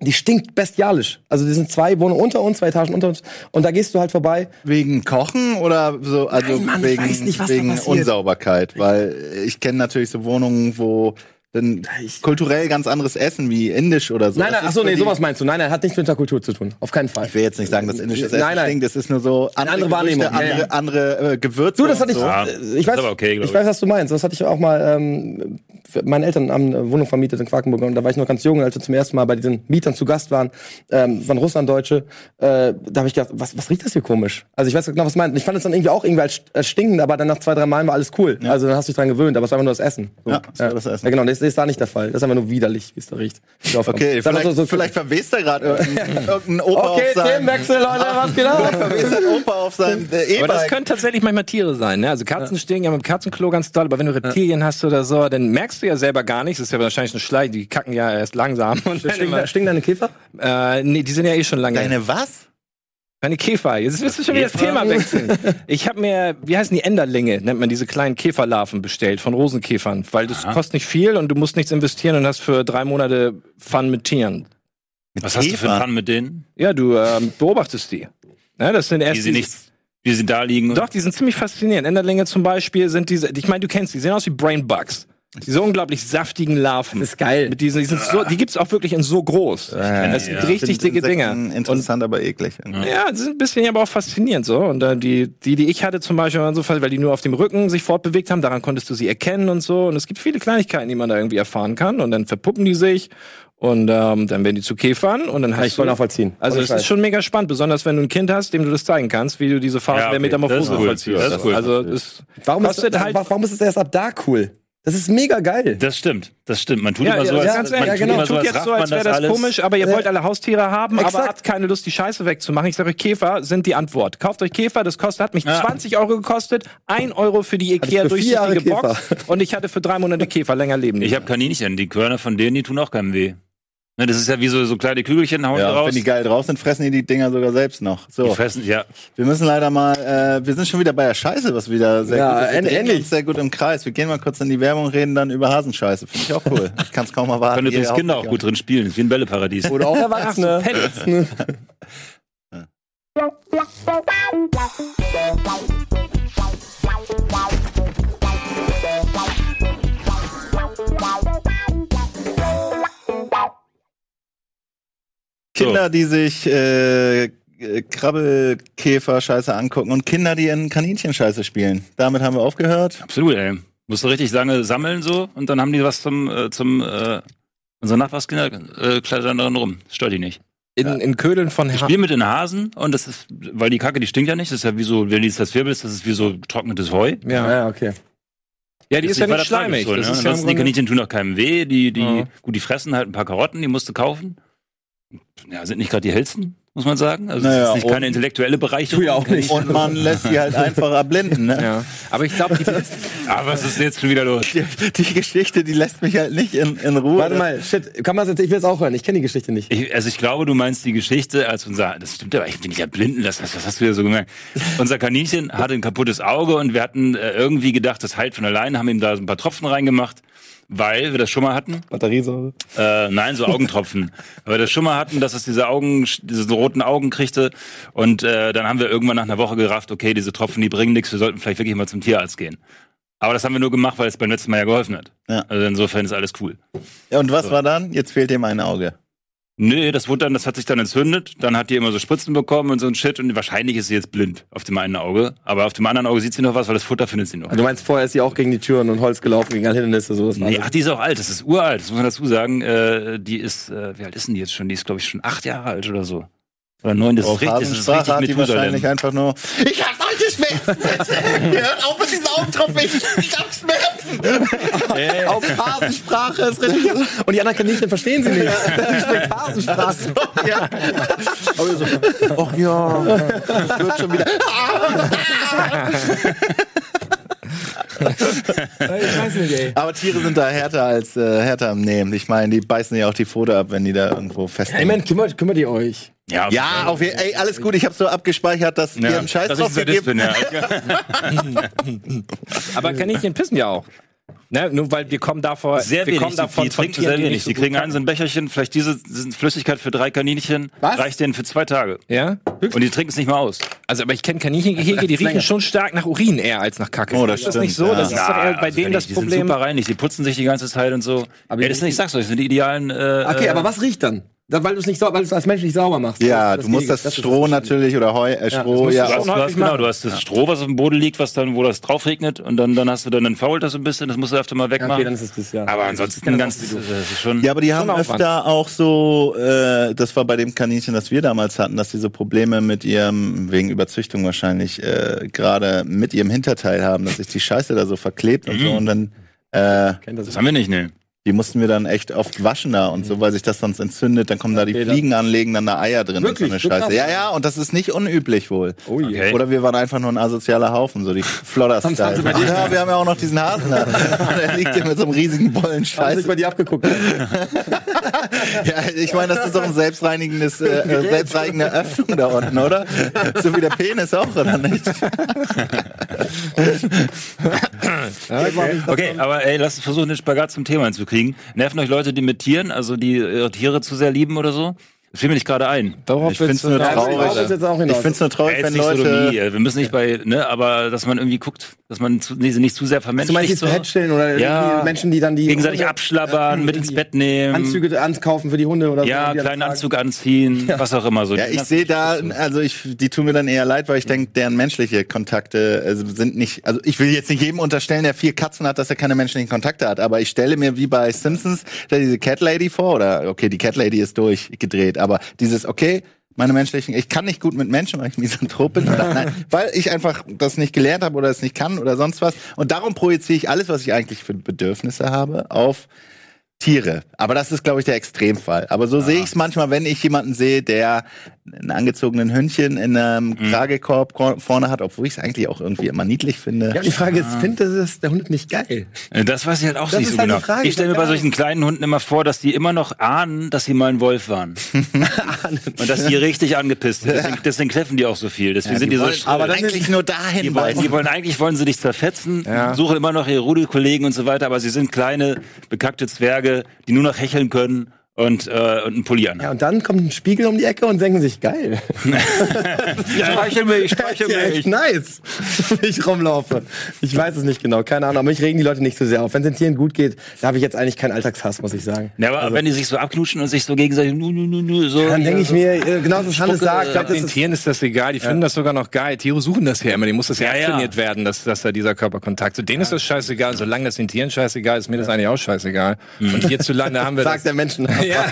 die stinkt bestialisch. Also die sind zwei Wohnungen unter uns, zwei Etagen unter uns. Und da gehst du halt vorbei. Wegen Kochen oder so, also Nein, Mann, wegen, nicht, wegen. Unsauberkeit? Weil ich kenne natürlich so Wohnungen, wo dann kulturell ganz anderes Essen wie indisch oder so. Nein, Das nein, achso, nee, sowas meinst du. Nein, nein, hat nichts mit der Kultur zu tun. Auf keinen Fall. Ich will jetzt nicht sagen, dass indisches Essen Nein, nein. stinkt. Es ist nur so andere, andere Wahrnehmung, ja, andere, ja. andere äh, Gewürze. Du, das hatte ich, so. Ja, äh, ich weiß, okay, ich weiß, was du meinst. Das hatte ich auch mal, ähm, für meine Eltern haben eine Wohnung vermietet in Quakenburg und da war ich noch ganz jung, als wir zum ersten Mal bei diesen Mietern zu Gast waren, ähm, waren Russlanddeutsche, äh, da habe ich gedacht, was, was riecht das hier komisch? Also ich weiß genau, was du meinst. Ich fand es dann irgendwie auch irgendwie als, als stinkend, aber dann nach zwei, drei Malen war alles cool. Also dann hast du dich dran gewöhnt, aber es war einfach nur das Essen. So. Ja, war das Essen. Ja, genau, das, das ist da nicht der Fall. Das ist einfach nur widerlich, wie es da riecht. Okay, vielleicht, so- so- vielleicht verwest er gerade irgendein, irgendein Opa Okay, auf seinem... Themenwechsel, Leute, was geht ab? Verwest ein Opa auf seinem äh, Aber das können tatsächlich manchmal Tiere sein. Ne? Also Katzen stinken ja mit dem Katzenklo ganz doll, aber wenn du Reptilien hast oder so, dann merkst du ja selber gar nichts. Das ist ja wahrscheinlich ein Schleich, die kacken ja erst langsam. Und Stinken, immer, stinken deine Käfer? äh, nee, die sind ja eh schon lange. Deine was? Meine Käfer. Jetzt willst du schon wieder das Thema wechseln. Ich habe mir, wie heißen die Enderlinge, nennt man diese kleinen Käferlarven bestellt von Rosenkäfern, weil das kostet nicht viel und du musst nichts investieren und hast für drei Monate Fun mit Tieren. Was hast du für Fun mit denen? Ja, du ähm, beobachtest die. Ja, das sind erst Die sie die- nicht, wie sie da liegen. Doch, die sind ziemlich faszinierend. Enderlinge zum Beispiel sind diese, ich meine, du kennst die, sehen aus wie Brainbugs. Diese unglaublich saftigen Larven. Das ist geil. Mit diesen, die sind so, die gibt's auch wirklich in so groß. das sind ja. richtig dicke Dinger. Interessant, aber eklig. Ja, die sind ein bisschen aber auch faszinierend so. Und äh, die, die, die ich hatte zum Beispiel, waren so, weil die nur auf dem Rücken sich fortbewegt haben, daran konntest du sie erkennen und so. Und es gibt viele Kleinigkeiten, die man da irgendwie erfahren kann. Und dann verpuppen die sich und ähm, dann werden die zu Käfern und dann hast ich voll nachvollziehen. Also es ist schon mega spannend, besonders wenn du ein Kind hast, dem du das zeigen kannst, wie du diese Phase Ja, der okay. Metamorphose ist cool. vollziehst. Das ist cool. Also es Warum ist, kostet halt warum ist es erst ab da cool? Das ist mega geil. Das stimmt, das stimmt. Man tut Ja, immer ja, so, als, ganz man ehrlich, tut genau. immer so, tut als jetzt so, als man wäre das das alles. komisch, aber ihr Ja. wollt alle Haustiere haben, aber Exakt. habt keine Lust, die Scheiße wegzumachen. Ich sage euch, Käfer sind die Antwort. Kauft euch Käfer, das kostet, hat mich Ja. 20 Euro gekostet, 1 Euro für die Ikea für durchsichtige Box und ich hatte für drei Monate Käfer, länger leben Ich nicht. habe Kaninchen, die Körner von denen, die tun auch keinem weh. Ne, das ist ja wie so, so kleine Kügelchen, hauen Ja, die raus. wenn die geil drauf sind, fressen die die Dinger sogar selbst noch. Die So, fressen, ja. wir müssen leider mal, äh, wir sind schon wieder bei der Scheiße, was wieder sehr Ja, gut ist. Wir drehen endlich. sehr gut im Kreis. Wir gehen mal kurz in die Werbung, reden dann über Hasenscheiße. Finde ich auch cool. Ich kann es kaum erwarten. Können übrigens Ihr Kinder auch gut drin spielen. Ist wie ein Bälleparadies. Oder auch Erwachsene. Pellets. Kinder, die sich äh, äh, Krabbelkäfer-Scheiße angucken und Kinder, die in Kaninchen-Scheiße spielen. Damit haben wir aufgehört. Absolut, ey. Musst du richtig lange sammeln so und dann haben die was zum, äh, zum äh, unsere Nachbarskinder äh, klettern daran rum. Das stört die nicht. In, in Ködeln von Ich ha spiele mit den Hasen und das ist, weil die Kacke, die stinkt ja nicht. Das ist ja wie so, wenn die das wirbelst, das ist wie so getrocknetes Heu. ja. Ja, okay. ja, die ist ja nicht schleimig. Das ne? ist ja die Kaninchen tun auch keinem weh. Die, die, Ja. gut, die fressen halt ein paar Karotten, die musst du kaufen. Ja, sind nicht gerade die hellsten, muss man sagen. Also Naja, das ist nicht keine intellektuelle Bereicherung. Ja auch nicht. Und man lässt sie halt einfach erblinden. Ne? Ja. Aber ich glaube, die, Aber was ist jetzt schon wieder los? Die, die Geschichte, die lässt mich halt nicht in, in Ruhe. Warte mal, shit, kann man jetzt, ich will es auch hören, ich kenne die Geschichte nicht. Ich, also ich glaube, du meinst die Geschichte, als unser, das stimmt aber, ich bin nicht erblinden lassen, was, was hast du wieder so gemerkt? Unser Kaninchen hatte ein kaputtes Auge und wir hatten äh, irgendwie gedacht, das heilt von alleine, haben ihm da so ein paar Tropfen reingemacht, weil wir das schon mal hatten. Batteriesäure. Äh, nein, so Augentropfen. weil wir das schon mal hatten, dass es diese Augen, diese roten Augen kriegte und äh, dann haben wir irgendwann nach einer Woche gerafft, okay, diese Tropfen, die bringen nichts, wir sollten vielleicht wirklich mal zum Tierarzt gehen. Aber das haben wir nur gemacht, weil es beim letzten Mal ja geholfen hat. Ja. Also insofern ist alles cool. Ja, und was war dann? Jetzt fehlt ihm ein Auge. Nee, das wurde dann, das hat sich dann entzündet. Dann hat die immer so Spritzen bekommen und so ein Shit. Und wahrscheinlich ist sie jetzt blind auf dem einen Auge. Aber auf dem anderen Auge sieht sie noch was, weil das Futter findet sie noch. Du meinst, vorher ist sie auch gegen die Türen und Holz gelaufen, gegen alle Hindernisse, sowas. Nee, ach, die ist auch alt. Das ist uralt. Das muss man dazu sagen. Äh, die ist, äh, wie alt ist denn die jetzt schon? Die ist, glaube ich, schon acht Jahre alt oder so. Oder neun. Das ist richtig, das ist richtig hat die wahrscheinlich einfach nur. Ich hab solche Schmerzen! Hört auf mit diesen Augentropfen! Ich, ich hab Schmerzen! Auf Hasensprache ist richtig. Und die anderen Kaninchen verstehen sie nicht. Die spricht Hasensprache. ja. Aber so, ach ja, das wird schon wieder. Ich weiß nicht, ey. Aber Tiere sind da härter als äh, härter am Nehmen. Ich meine, die beißen ja auch die Pfote ab, wenn die da irgendwo fest Ey, man, kümmert, kümmert ihr euch. Ja, Ja, auf jeden Ey, alles gut. Ich habe so abgespeichert, dass ihr einen Scheiß dass ich drauf gegeben bin, ja. aber Kaninchen pissen ja auch. Ne? Nur weil wir kommen davor, Sehr wir wenig. kommen Die, davon die von trinken sehr wenig. nicht so Die gut kriegen einen so ein Becherchen, vielleicht diese, diese Flüssigkeit für drei Kaninchen. Was? Reicht denen für zwei Tage. Ja? Und die trinken es nicht mal aus. Also, aber ich kenne Kaninchengehege, die riechen schon stark nach Urin eher als nach Kacke. Oh, das ist das stimmt, nicht so? ja. Das ist doch eher bei also denen das die, die sind Problem. super reinig. Die putzen sich die ganze Zeit und so. Aber Ey, das sind, ich sag's euch, das sind die idealen. Äh, Okay, aber was riecht dann? Da, weil du es nicht weil du es als Mensch nicht sauber machst. Ja, Das du musst das, ist Stroh natürlich oder Heu, äh, Stroh, ja. du hast, du hast, häufig genau, du hast das Stroh, was auf dem Boden liegt, was dann, wo das drauf regnet, und dann, dann hast du dann, dann fault das so ein bisschen, das musst du öfter mal Ja, wegmachen. okay, dann ist es das, ja. aber ansonsten ganz, das ist schon. Ja, aber die haben Aufwand. öfter auch so, äh, das war bei dem Kaninchen, das wir damals hatten, dass die so Probleme mit ihrem, wegen Überzüchtung wahrscheinlich, äh, gerade mit ihrem Hinterteil haben, dass sich die Scheiße da so verklebt und so und dann, äh, Kennt das das haben wir nicht, ne. Die mussten wir dann echt oft waschen da und so, weil sich das sonst entzündet, dann kommen da die Okay, dann- Fliegen an, legen dann da Eier drin Wirklich? und So eine? Scheiße. Ja, ja, und das ist nicht unüblich wohl. Oh je. Okay. Oder wir waren einfach nur ein asozialer Haufen, so die. Haben dir- Ja, wir haben ja auch noch diesen Hasen da. Der liegt hier mit so einem riesigen Bollen Haben Scheiße. sich bei dir abgeguckt. Ja, ich meine, das ist doch ein selbstreinigendes, äh, äh, selbstreinigende Öffnung da unten, oder? So wie der Penis auch, oder nicht? Okay, aber ey, lasst uns versuchen, den Spagat zum Thema hinzukriegen. Nerven euch Leute, die mit Tieren, also die ihre Tiere zu sehr lieben oder so? Fiel mir nicht gerade ein. Darauf Ich willst du nur traurig. Jetzt Ich hinaus. find's nur traurig, Ja, jetzt wenn Leute. Sodomie. Wir müssen nicht bei, ne, aber dass man irgendwie guckt, dass man zu, nee, sie nicht zu sehr du meinst vermenschlicht die zu Hätscheln oder Ja. Menschen, die dann die gegenseitig Hunde- abschlabbern, mit ins Bett nehmen. Anzüge ankaufen für die Hunde oder Ja, so. dann kleinen. Anzug anziehen, was auch immer so. Ja, ich sehe da, also ich, die tun mir dann eher leid, weil ich denke, deren menschliche Kontakte also sind nicht, also ich will jetzt nicht jedem unterstellen, der vier Katzen hat, dass er keine menschlichen Kontakte hat, aber ich stelle mir wie bei Simpsons da diese Cat Lady vor, oder okay, die Cat Lady ist durchgedreht, aber dieses, okay, meine menschlichen, ich kann nicht gut mit Menschen, weil ich misanthrop bin, oder, nein, weil ich einfach das nicht gelernt habe oder es nicht kann oder sonst was. Und darum projiziere ich alles, was ich eigentlich für Bedürfnisse habe, auf Tiere. Aber das ist, glaube ich, der Extremfall. Aber so sehe ich es manchmal, wenn ich jemanden sehe, der einen angezogenen Hündchen in einem Mhm. Vorne hat, obwohl ich es eigentlich auch irgendwie immer niedlich finde. Ja, die Frage ist, findet das der Hund nicht geil? Äh, Das weiß ich halt auch Das nicht ist so halt die genau. Frage, ich stelle mir bei solchen kleinen Hunden immer vor, dass die immer noch ahnen, dass sie mal ein Wolf waren. Und dass die richtig angepisst sind. Deswegen, deswegen kläffen die auch so viel. Deswegen sind die, so wollen schrill. aber eigentlich nur dahin die wollen, die wollen eigentlich wollen sie dich zerfetzen, suchen immer noch ihre Rudelkollegen und so weiter, aber sie sind kleine, bekackte Zwerge, die nur noch hecheln können und, äh, und einen Pulli an. Ja, und dann kommt ein Spiegel um die Ecke und denken sich, geil. Streichel mich, streichel ja echt mich. nice, wenn ich rumlaufe. Ich weiß es nicht genau, keine Ahnung, aber mich regen die Leute nicht so sehr auf. Wenn es den Tieren gut geht, da habe ich jetzt eigentlich keinen Alltagshass, muss ich sagen. Ja, aber wenn die sich so abknutschen und sich so gegenseitig nu, nu, nu, nu, so. Dann denke ich mir, äh, genau was Hannes sagt, ich glaub, das Den ist, Tieren ist das egal, die finden das sogar noch geil. Tiere suchen das ja immer, die muss das ja, Ja, ja. trainiert werden, dass, dass da dieser Körperkontakt. So denen ist das scheißegal, solange das den Tieren scheißegal ist, mir das eigentlich auch scheißegal. Und hierzulande haben wir das. sagt der Menschen. Ja.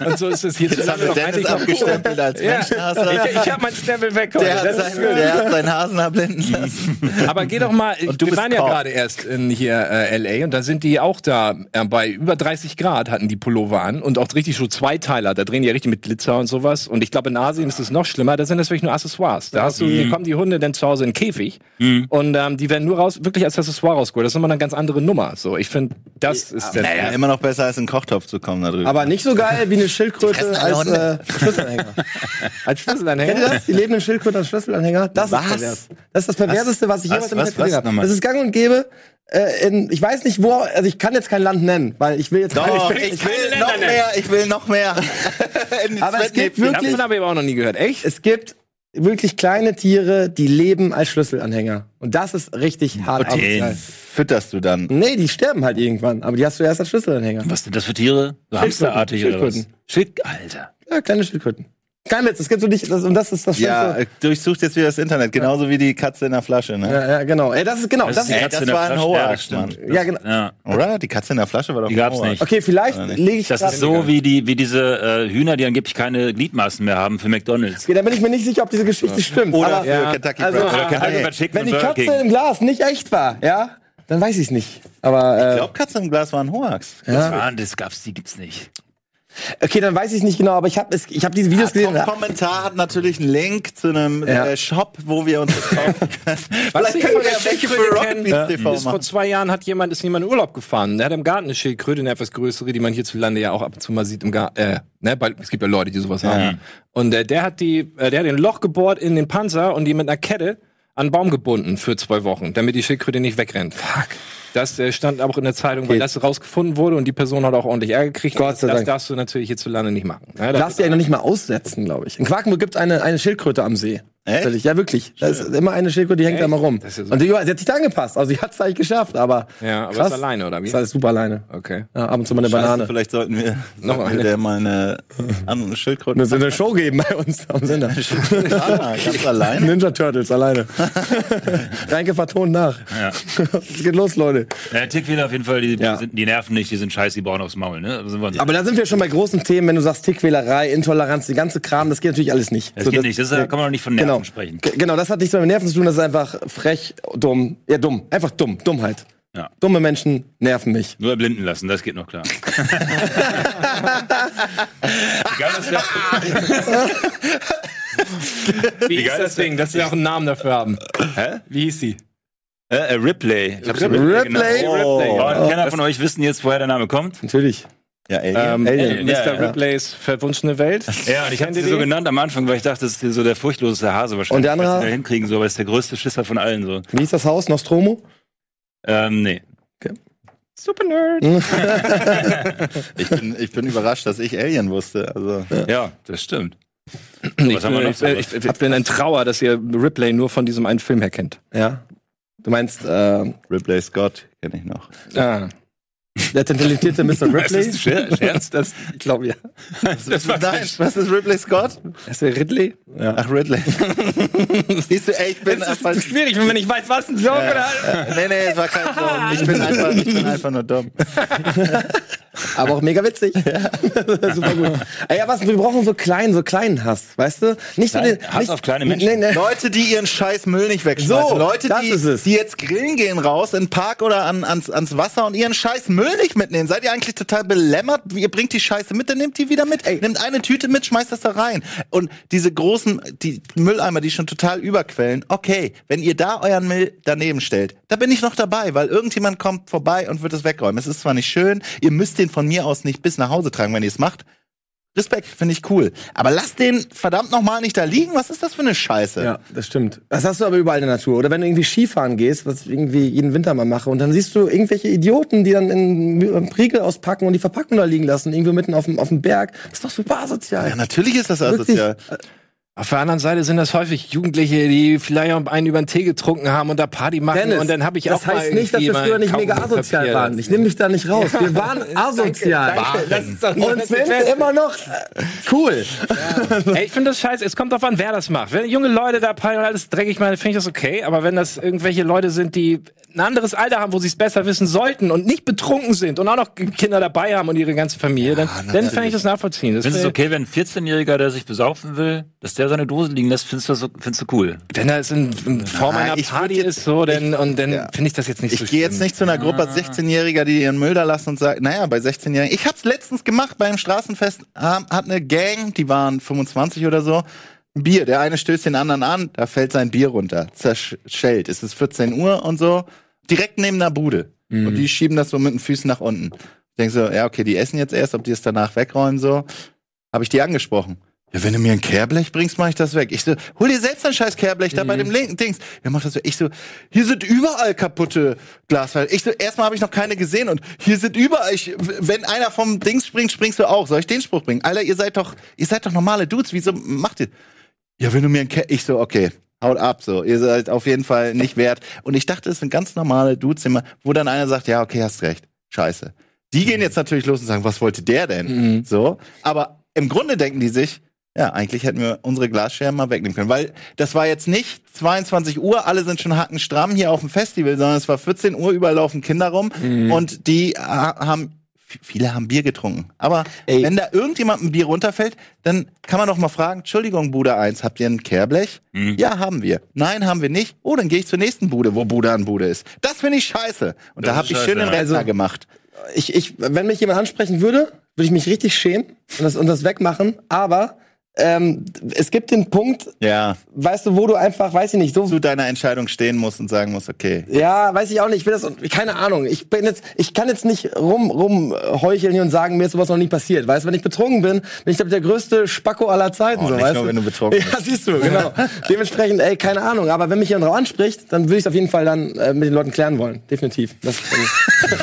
Und so ist es doch Dennis eigentlich noch abgestempelt als Ja. Menschenhasser. Ich, ich habe meinen Stempel weg heute. Der hat, Das ist sein, der hat seinen Hasen abblenden lassen. Aber geh doch mal, du wir waren ja gerade erst in hier äh, LA und da sind die auch da äh, bei über 30 Grad hatten die Pullover an und auch richtig so Zweiteiler, da drehen die ja richtig mit Glitzer und sowas und ich glaube in Asien ist es noch schlimmer, da sind das wirklich nur Accessoires. Da hast du, hier kommen die Hunde dann zu Hause in den Käfig und ähm, die werden nur raus, wirklich als Accessoire rausgeholt. Das ist immer eine ganz andere Nummer. So, ich finde, das ist der Naja, immer noch besser als in den Kochtopf zu kommen da drüben. Aber nicht so geil wie eine Schildkröte als äh, Schlüsselanhänger. als Schlüsselanhänger. Kennt ihr das? Die lebenden Schildkröten als Schlüsselanhänger? Das Was? ist pervers. Das ist das Perverseste, was ich jemals im? Netz gesehen habe. Das ist gang und gäbe. Äh, in, ich weiß nicht wo, also ich kann jetzt kein Land nennen, weil ich will jetzt Doch, keine- ich will noch mehr, ich will noch mehr. In die Aber es gibt wirklich- Davon habe ich aber auch noch nie gehört. Echt? es gibt wirklich kleine Tiere, die leben als Schlüsselanhänger. Und das ist richtig hart. Den asozial. fütterst du dann. Nee, die sterben halt irgendwann, aber die hast du erst als Schlüsselanhänger. Was sind das für Tiere? So hamsterartig oder was? Schick, Alter. Ja, kleine Schildkröten. Kein Witz, es gibt so nicht, das, und das ist das Ja, Schlimmste. durchsucht jetzt wieder das Internet, genauso wie die Katze in der Flasche, ne? Ja, ja, genau. Ey, das ist genau, das, die ist, Ey, Katze das war ein. Hoax, Ja, das stimmt. ja, genau. Ja. Oder? Die Katze in der Flasche war doch Die ein gab's Hoax. nicht. Okay, vielleicht lege ich Das ist so wie die, wie diese äh, Hühner, die angeblich keine Gliedmaßen mehr haben für McDonalds. Okay, da bin ich mir nicht sicher, ob diese Geschichte stimmt. Oder aber, für ja, Kentucky also, Fried Oder Kentucky Chicken. Fried Chicken wenn die Katze King. im Glas nicht echt war, ja, dann weiß ich es nicht. Aber Ich äh, glaube, Katze im Glas war ein Hoax. Das, waren, das gab's, die gibt's nicht. Okay, dann weiß ich es nicht genau. Aber ich habe ich habe diese Videos gesehen. Top Kommentar hat natürlich einen Link zu einem Ja. äh, Shop, wo wir uns das kaufen können. Was Vielleicht ich können wir der ja welche für Schildkröte Rockbeats kenne, TV ist vor zwei Jahren hat jemand, ist jemand in Urlaub gefahren. Der hat im Garten eine Schildkröte, eine etwas größere, die man hierzulande ja auch ab und zu mal sieht im Garten. Äh, ne, weil es gibt ja Leute, die sowas haben. Und äh, der hat die, äh, der hat ein Loch gebohrt in den Panzer und die mit einer Kette an einen Baum gebunden für zwei Wochen, damit die Schildkröte nicht wegrennt. Fuck. Das äh, stand auch in der Zeitung, weil das rausgefunden wurde und die Person hat auch ordentlich Ärger gekriegt. Gott sei das Dank. darfst du natürlich hierzulande nicht machen. Ne, das Darfst du ja noch nicht mal aussetzen, glaube ich. In Quakenburg gibt es eine, eine Schildkröte am See. Echt? Ja, wirklich. Da ist immer eine Schildkröte, die hängt da Echt? mal rum. Das ja super. Und die, sie hat sich da angepasst. Also sie hat es eigentlich geschafft, aber. Ja, aber krass. ist alleine, oder wie? Ist alles super alleine. Okay. Ja, ab und zu mal eine Scheiße, Banane. vielleicht sollten wir, Noch sollten wir eine. der mal eine, eine Schildkröte. Wir eine Show geben bei uns am Sender. Ganz allein. Ninja Turtles alleine. Reinke vertont nach. Ja. Es geht los, Leute. Ja, Tickwähler auf jeden Fall, die, Ja. die, sind, die nerven nicht, die sind scheiße, die bauen aufs Maul, ne? Also sind wir uns- Aber da sind wir schon bei großen Themen, wenn du sagst Tickwählerei, Intoleranz, die ganze Kram, das geht natürlich alles nicht. das So, geht nicht, das ist, da kann man doch nicht von Nerven genau. Sprechen. G- Genau, das hat nichts mit Nerven zu tun, das ist einfach frech, dumm. Ja, dumm. Einfach dumm. Dummheit. Ja. Dumme Menschen nerven mich. Nur erblinden lassen, das geht noch klar. Wie geil ist das? Wie ist das der- Ding, dass wir auch einen Namen dafür haben? Hä? Wie hieß sie? Äh, äh, Ripley. Ich hab's Ripley? genannt. Oh. Ripley. Oh, und keiner von euch wissen jetzt, woher der Name kommt? Natürlich. Ja, Alien. Ähm, Alien. Mr. Ja, ja. Ripleys verwunschene Welt. Ja, und ich habe ihr sie so genannt am Anfang, weil ich dachte, das ist so der furchtloseste Hase wahrscheinlich. Und der andere? da hinkriegen, so, aber ist der größte Schisser von allen, so. Wie ist das Haus? Nostromo? Ähm, nee. Super Nerd. Ich bin, ich bin überrascht, dass ich Alien wusste. Also, Ja, das stimmt. Ich, Was haben wir bin- noch ich, so? ich, ich, ich bin in Trauer, dass ihr Ripley nur von diesem einen Film her kennt. Ja. Du meinst, äh, Ripley Scott kenne ich noch. Ah. Der talentierte Mr. Ripley? ist Scher- Scherz? Das, ich glaube, ja. Das war Nein, was ist Ripley Scott? Ist der Ridley? Ja. Ach, Ridley. Siehst du, ey, ich bin einfach. schwierig, wenn man nicht weiß, was ein Joke oder. Nee, nee, es war kein Joke. Ich bin einfach, ich bin einfach nur dumm. Aber auch mega witzig. Super gut. Ey, aber was, wir brauchen so kleinen, so kleinen Hass, weißt du? Nicht so den, Hass nicht, auf kleine Menschen? Nee, nee. Leute, die ihren scheiß Müll nicht wegschmeißen. So, Leute, das die, ist es. die jetzt grillen gehen raus in den Park oder an, ans, ans Wasser und ihren scheiß Müll nicht mitnehmen. Seid ihr eigentlich total belämmert? Ihr bringt die Scheiße mit, dann nehmt die wieder mit. Nehmt eine Tüte mit, schmeißt das da rein. Und diese großen, die Mülleimer, die schon total überquellen, okay, wenn ihr da euren Müll daneben stellt, da bin ich noch dabei, weil irgendjemand kommt vorbei und wird es wegräumen. Es ist zwar nicht schön, ihr müsst den von mir aus nicht bis nach Hause tragen, wenn ihr es macht. Respekt, finde ich cool. Aber lasst den verdammt nochmal nicht da liegen. Was ist das für eine Scheiße? Ja, das stimmt. Das hast du aber überall in der Natur. Oder wenn du irgendwie Skifahren gehst, was ich irgendwie jeden Winter mal mache, und dann siehst du irgendwelche Idioten, die dann in Priegel auspacken und die Verpackung da liegen lassen, irgendwo mitten auf dem, auf dem Berg. Das ist doch super asozial. Ja, natürlich ist das Wirklich. Auf der anderen Seite sind das häufig Jugendliche, die vielleicht auch einen über den Tee getrunken haben und da Party machen. Dennis, und dann habe ich das auch mal heißt nicht, dass wir früher nicht mega asozial kapiert. waren. Ich nehme mich da nicht raus. Wir waren asozial. Danke, das ist Und sind immer noch cool. Ey, ich finde das scheiße. Es kommt drauf an, wer das macht. Wenn junge Leute da peilen und alles dreckig machen, finde ich das okay. Aber wenn das irgendwelche Leute sind, die ein anderes Alter haben, wo sie es besser wissen sollten und nicht betrunken sind und auch noch Kinder dabei haben und ihre ganze Familie, dann, dann kann ich das nachvollziehen. Das du es okay, wenn ein 14-Jähriger, der sich besaufen will, dass der seine Dose liegen lässt, findest du, das so, findest du cool? Wenn das in, in Form einer ich würd Party jetzt- ist, so, dann, und dann ja. finde ich das jetzt nicht so Ich gehe jetzt nicht zu einer Gruppe 16-Jähriger, die ihren Müll da lassen und sagen, naja, bei 16-Jährigen. Ich hab's letztens gemacht beim Straßenfest, ähm, hat eine Gang, die waren 25 oder so, ein Bier. Der eine stößt den anderen an, da fällt sein Bier runter, zerschellt. Es ist 14 Uhr und so, direkt neben der Bude. Und die schieben das so mit den Füßen nach unten. Ich denke so, ja, okay, die essen jetzt erst, ob die es danach wegräumen, so. Habe ich die angesprochen. Ja, wenn du mir ein Kehrblech bringst, mach ich das weg. Ich so, hol dir selbst ein scheiß Kehrblech da bei dem linken Dings. Ja, mach das weg. Ich so, hier sind überall kaputte Glasfallen. Ich so, erstmal habe ich noch keine gesehen und hier sind überall, ich, wenn einer vom Dings springt, springst du auch. Soll ich den Spruch bringen? Alter, ihr seid doch, ihr seid doch normale Dudes. Wieso macht ihr? Ja, wenn du mir ein Ke Ich so, okay, haut ab, so. Ihr seid auf jeden Fall nicht wert. Und ich dachte, es sind ganz normale Dudes, immer, wo dann einer sagt, ja, okay, hast recht. Scheiße. Die gehen jetzt natürlich los und sagen, was wollte der denn? So. Aber im Grunde denken die sich, ja, eigentlich hätten wir unsere Glasscherben mal wegnehmen können. Weil das war jetzt nicht 22 Uhr, alle sind schon hackenstramm hier auf dem Festival, sondern es war 14 Uhr, überall laufen Kinder rum und die ha- haben, viele haben Bier getrunken. Aber Ey. wenn da irgendjemand ein Bier runterfällt, dann kann man doch mal fragen, Entschuldigung, Bude 1, habt ihr ein Kehrblech? Ja, haben wir. Nein, haben wir nicht. Oh, dann gehe ich zur nächsten Bude, wo Bude an Bude ist. Das finde ich scheiße. Und da Das habe ist ich schön den. Rentner Also- gemacht. ich, ich, wenn mich jemand ansprechen würde, würde ich mich richtig schämen und das, und das wegmachen. Aber ähm, es gibt den Punkt, Ja, weißt du, wo du einfach, weiß ich nicht, so zu deiner Entscheidung stehen musst und sagen musst, okay. Ja, weiß ich auch nicht. Ich will das, keine Ahnung. Ich bin jetzt, ich kann jetzt nicht rum, rum heucheln hier und sagen, mir ist sowas noch nie passiert. Weißt du, wenn ich betrunken bin, bin ich, glaube ich, der größte Spacko aller Zeiten. Oh, so, nicht weißt nur, du? wenn du betrunken Ja, siehst du, genau. Dementsprechend, ey, keine Ahnung. Aber wenn mich jemand drauf anspricht, dann würde ich es auf jeden Fall dann äh, mit den Leuten klären wollen. Definitiv. Das, ähm,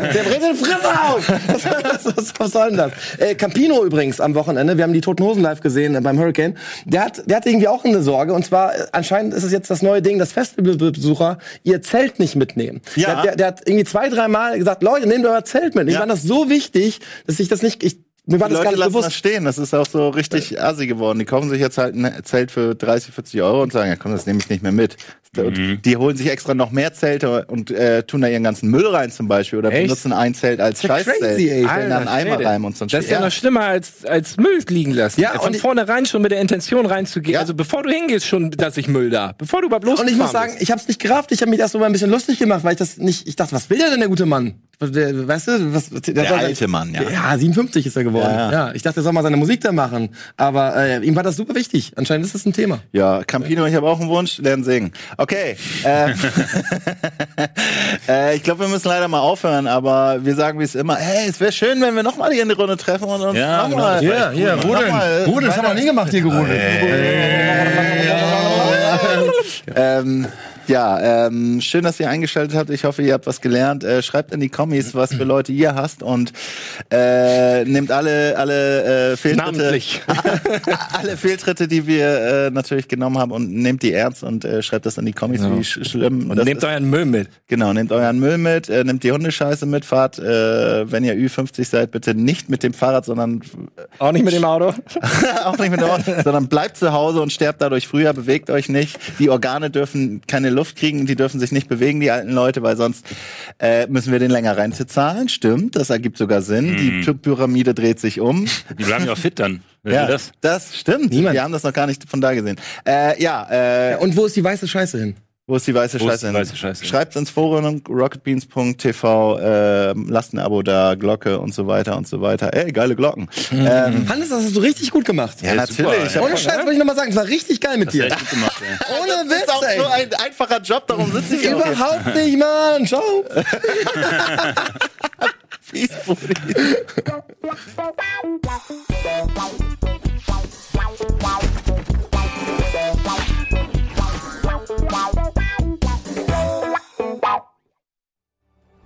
der bringt den Fresse aus! was, was, was soll denn das? Äh, Campino übrigens am Wochenende, wir haben die Toten Hosen live gesehen äh, beim Hurricane. Der hat, der hat irgendwie auch eine Sorge. Und zwar, äh, anscheinend ist es jetzt das neue Ding, dass Festivalbesucher ihr Zelt nicht mitnehmen. Ja. Der, der, der hat irgendwie zwei, drei Mal gesagt, Leute, nehmt euer Zelt mit. Ich Ja. fand das so wichtig, dass ich das nicht, ich, mir war Die das gar Leute nicht lassen das bewusst. stehen. Das ist auch so richtig assi geworden. Die kaufen sich jetzt halt ein Zelt für 30, 40 Euro und sagen, ja komm, das nehme ich nicht mehr mit. Und die holen sich extra noch mehr Zelte und äh, tun da ihren ganzen Müll rein zum Beispiel oder Echt? benutzen ein Zelt als Scheißzelt. crazy, ey. Stellen dann einen Eimer Schwede. rein und so Das ist ja noch schlimmer als, als Müll liegen lassen. Ja, Von und ich- vornherein schon mit der Intention reinzugehen. Ja. Also bevor du hingehst, schon, dass ich Müll da. Bevor du überhaupt Und ich muss sagen, ich habe es nicht gerafft. Ich habe mich erst so mal ein bisschen lustig gemacht, weil ich das nicht. Ich dachte, was will der denn der gute Mann? Der, weißt du, was, der, Der alte Mann, ja. Ja, 57 ist er geworden. Ja, Ja, ja. ich dachte, er soll mal seine Musik da machen. Aber äh, ihm war das super wichtig. Anscheinend ist das ein Thema. Ja, Campino, ich habe auch einen Wunsch, lernen singen. Okay. Äh, äh, ich glaube, wir müssen leider mal aufhören, aber wir sagen wie es immer, hey, es wäre schön, wenn wir nochmal hier in die Runde treffen und uns Ja, genau, nochmal. wär echt cool. Nochmal, Rudeln, das haben wir noch nie gemacht hier, gerudeln. Ähm, ja, ähm, schön, dass ihr eingeschaltet habt. Ich hoffe, ihr habt was gelernt. Äh, schreibt in die Kommis, was für Leute ihr hasst und äh, nehmt alle alle äh, Fehltritte, alle Fehltritte, die wir äh, natürlich genommen haben und nehmt die ernst und äh, schreibt das in die Kommis, wie sch schlimm Und nehmt ist. euren Müll mit. Genau, nehmt euren Müll mit, äh, nehmt die Hundescheiße mit, fahrt, äh, wenn ihr Ü50 seid, bitte nicht mit dem Fahrrad, sondern Auch nicht mit dem Auto. auch nicht mit dem Auto, sondern bleibt zu Hause und sterbt dadurch früher, bewegt euch nicht. Die Organe dürfen keine Luft kriegen, die dürfen sich nicht bewegen, die alten Leute, weil sonst äh, müssen wir den länger reinzahlen. Stimmt, das ergibt sogar Sinn. Die Py- Pyramide dreht sich um. Die bleiben ja auch fit dann. Ja, das? das? stimmt. Niemand. Wir haben das noch gar nicht von da gesehen. Äh, ja, äh, Und wo ist die weiße Scheiße hin? Wo ist die weiße Wo ist Scheiße? die weiße Scheiße? Schreibt ins Forum rocketbeans.tv, äh, lasst ein Abo da, Glocke und so weiter und so weiter. Ey, geile Glocken. Ähm, Hannes, das hast du richtig gut gemacht. ja, natürlich. Ich hab Ohne Scheiß wollte ich nochmal sagen, es war richtig geil mit Das dir. echt gut gemacht, ey. Ohne das ist auch Witz, so ey. ein einfacher Job, darum sitze ich. Überhaupt nicht, Mann. Ciao. Fies, Brudi.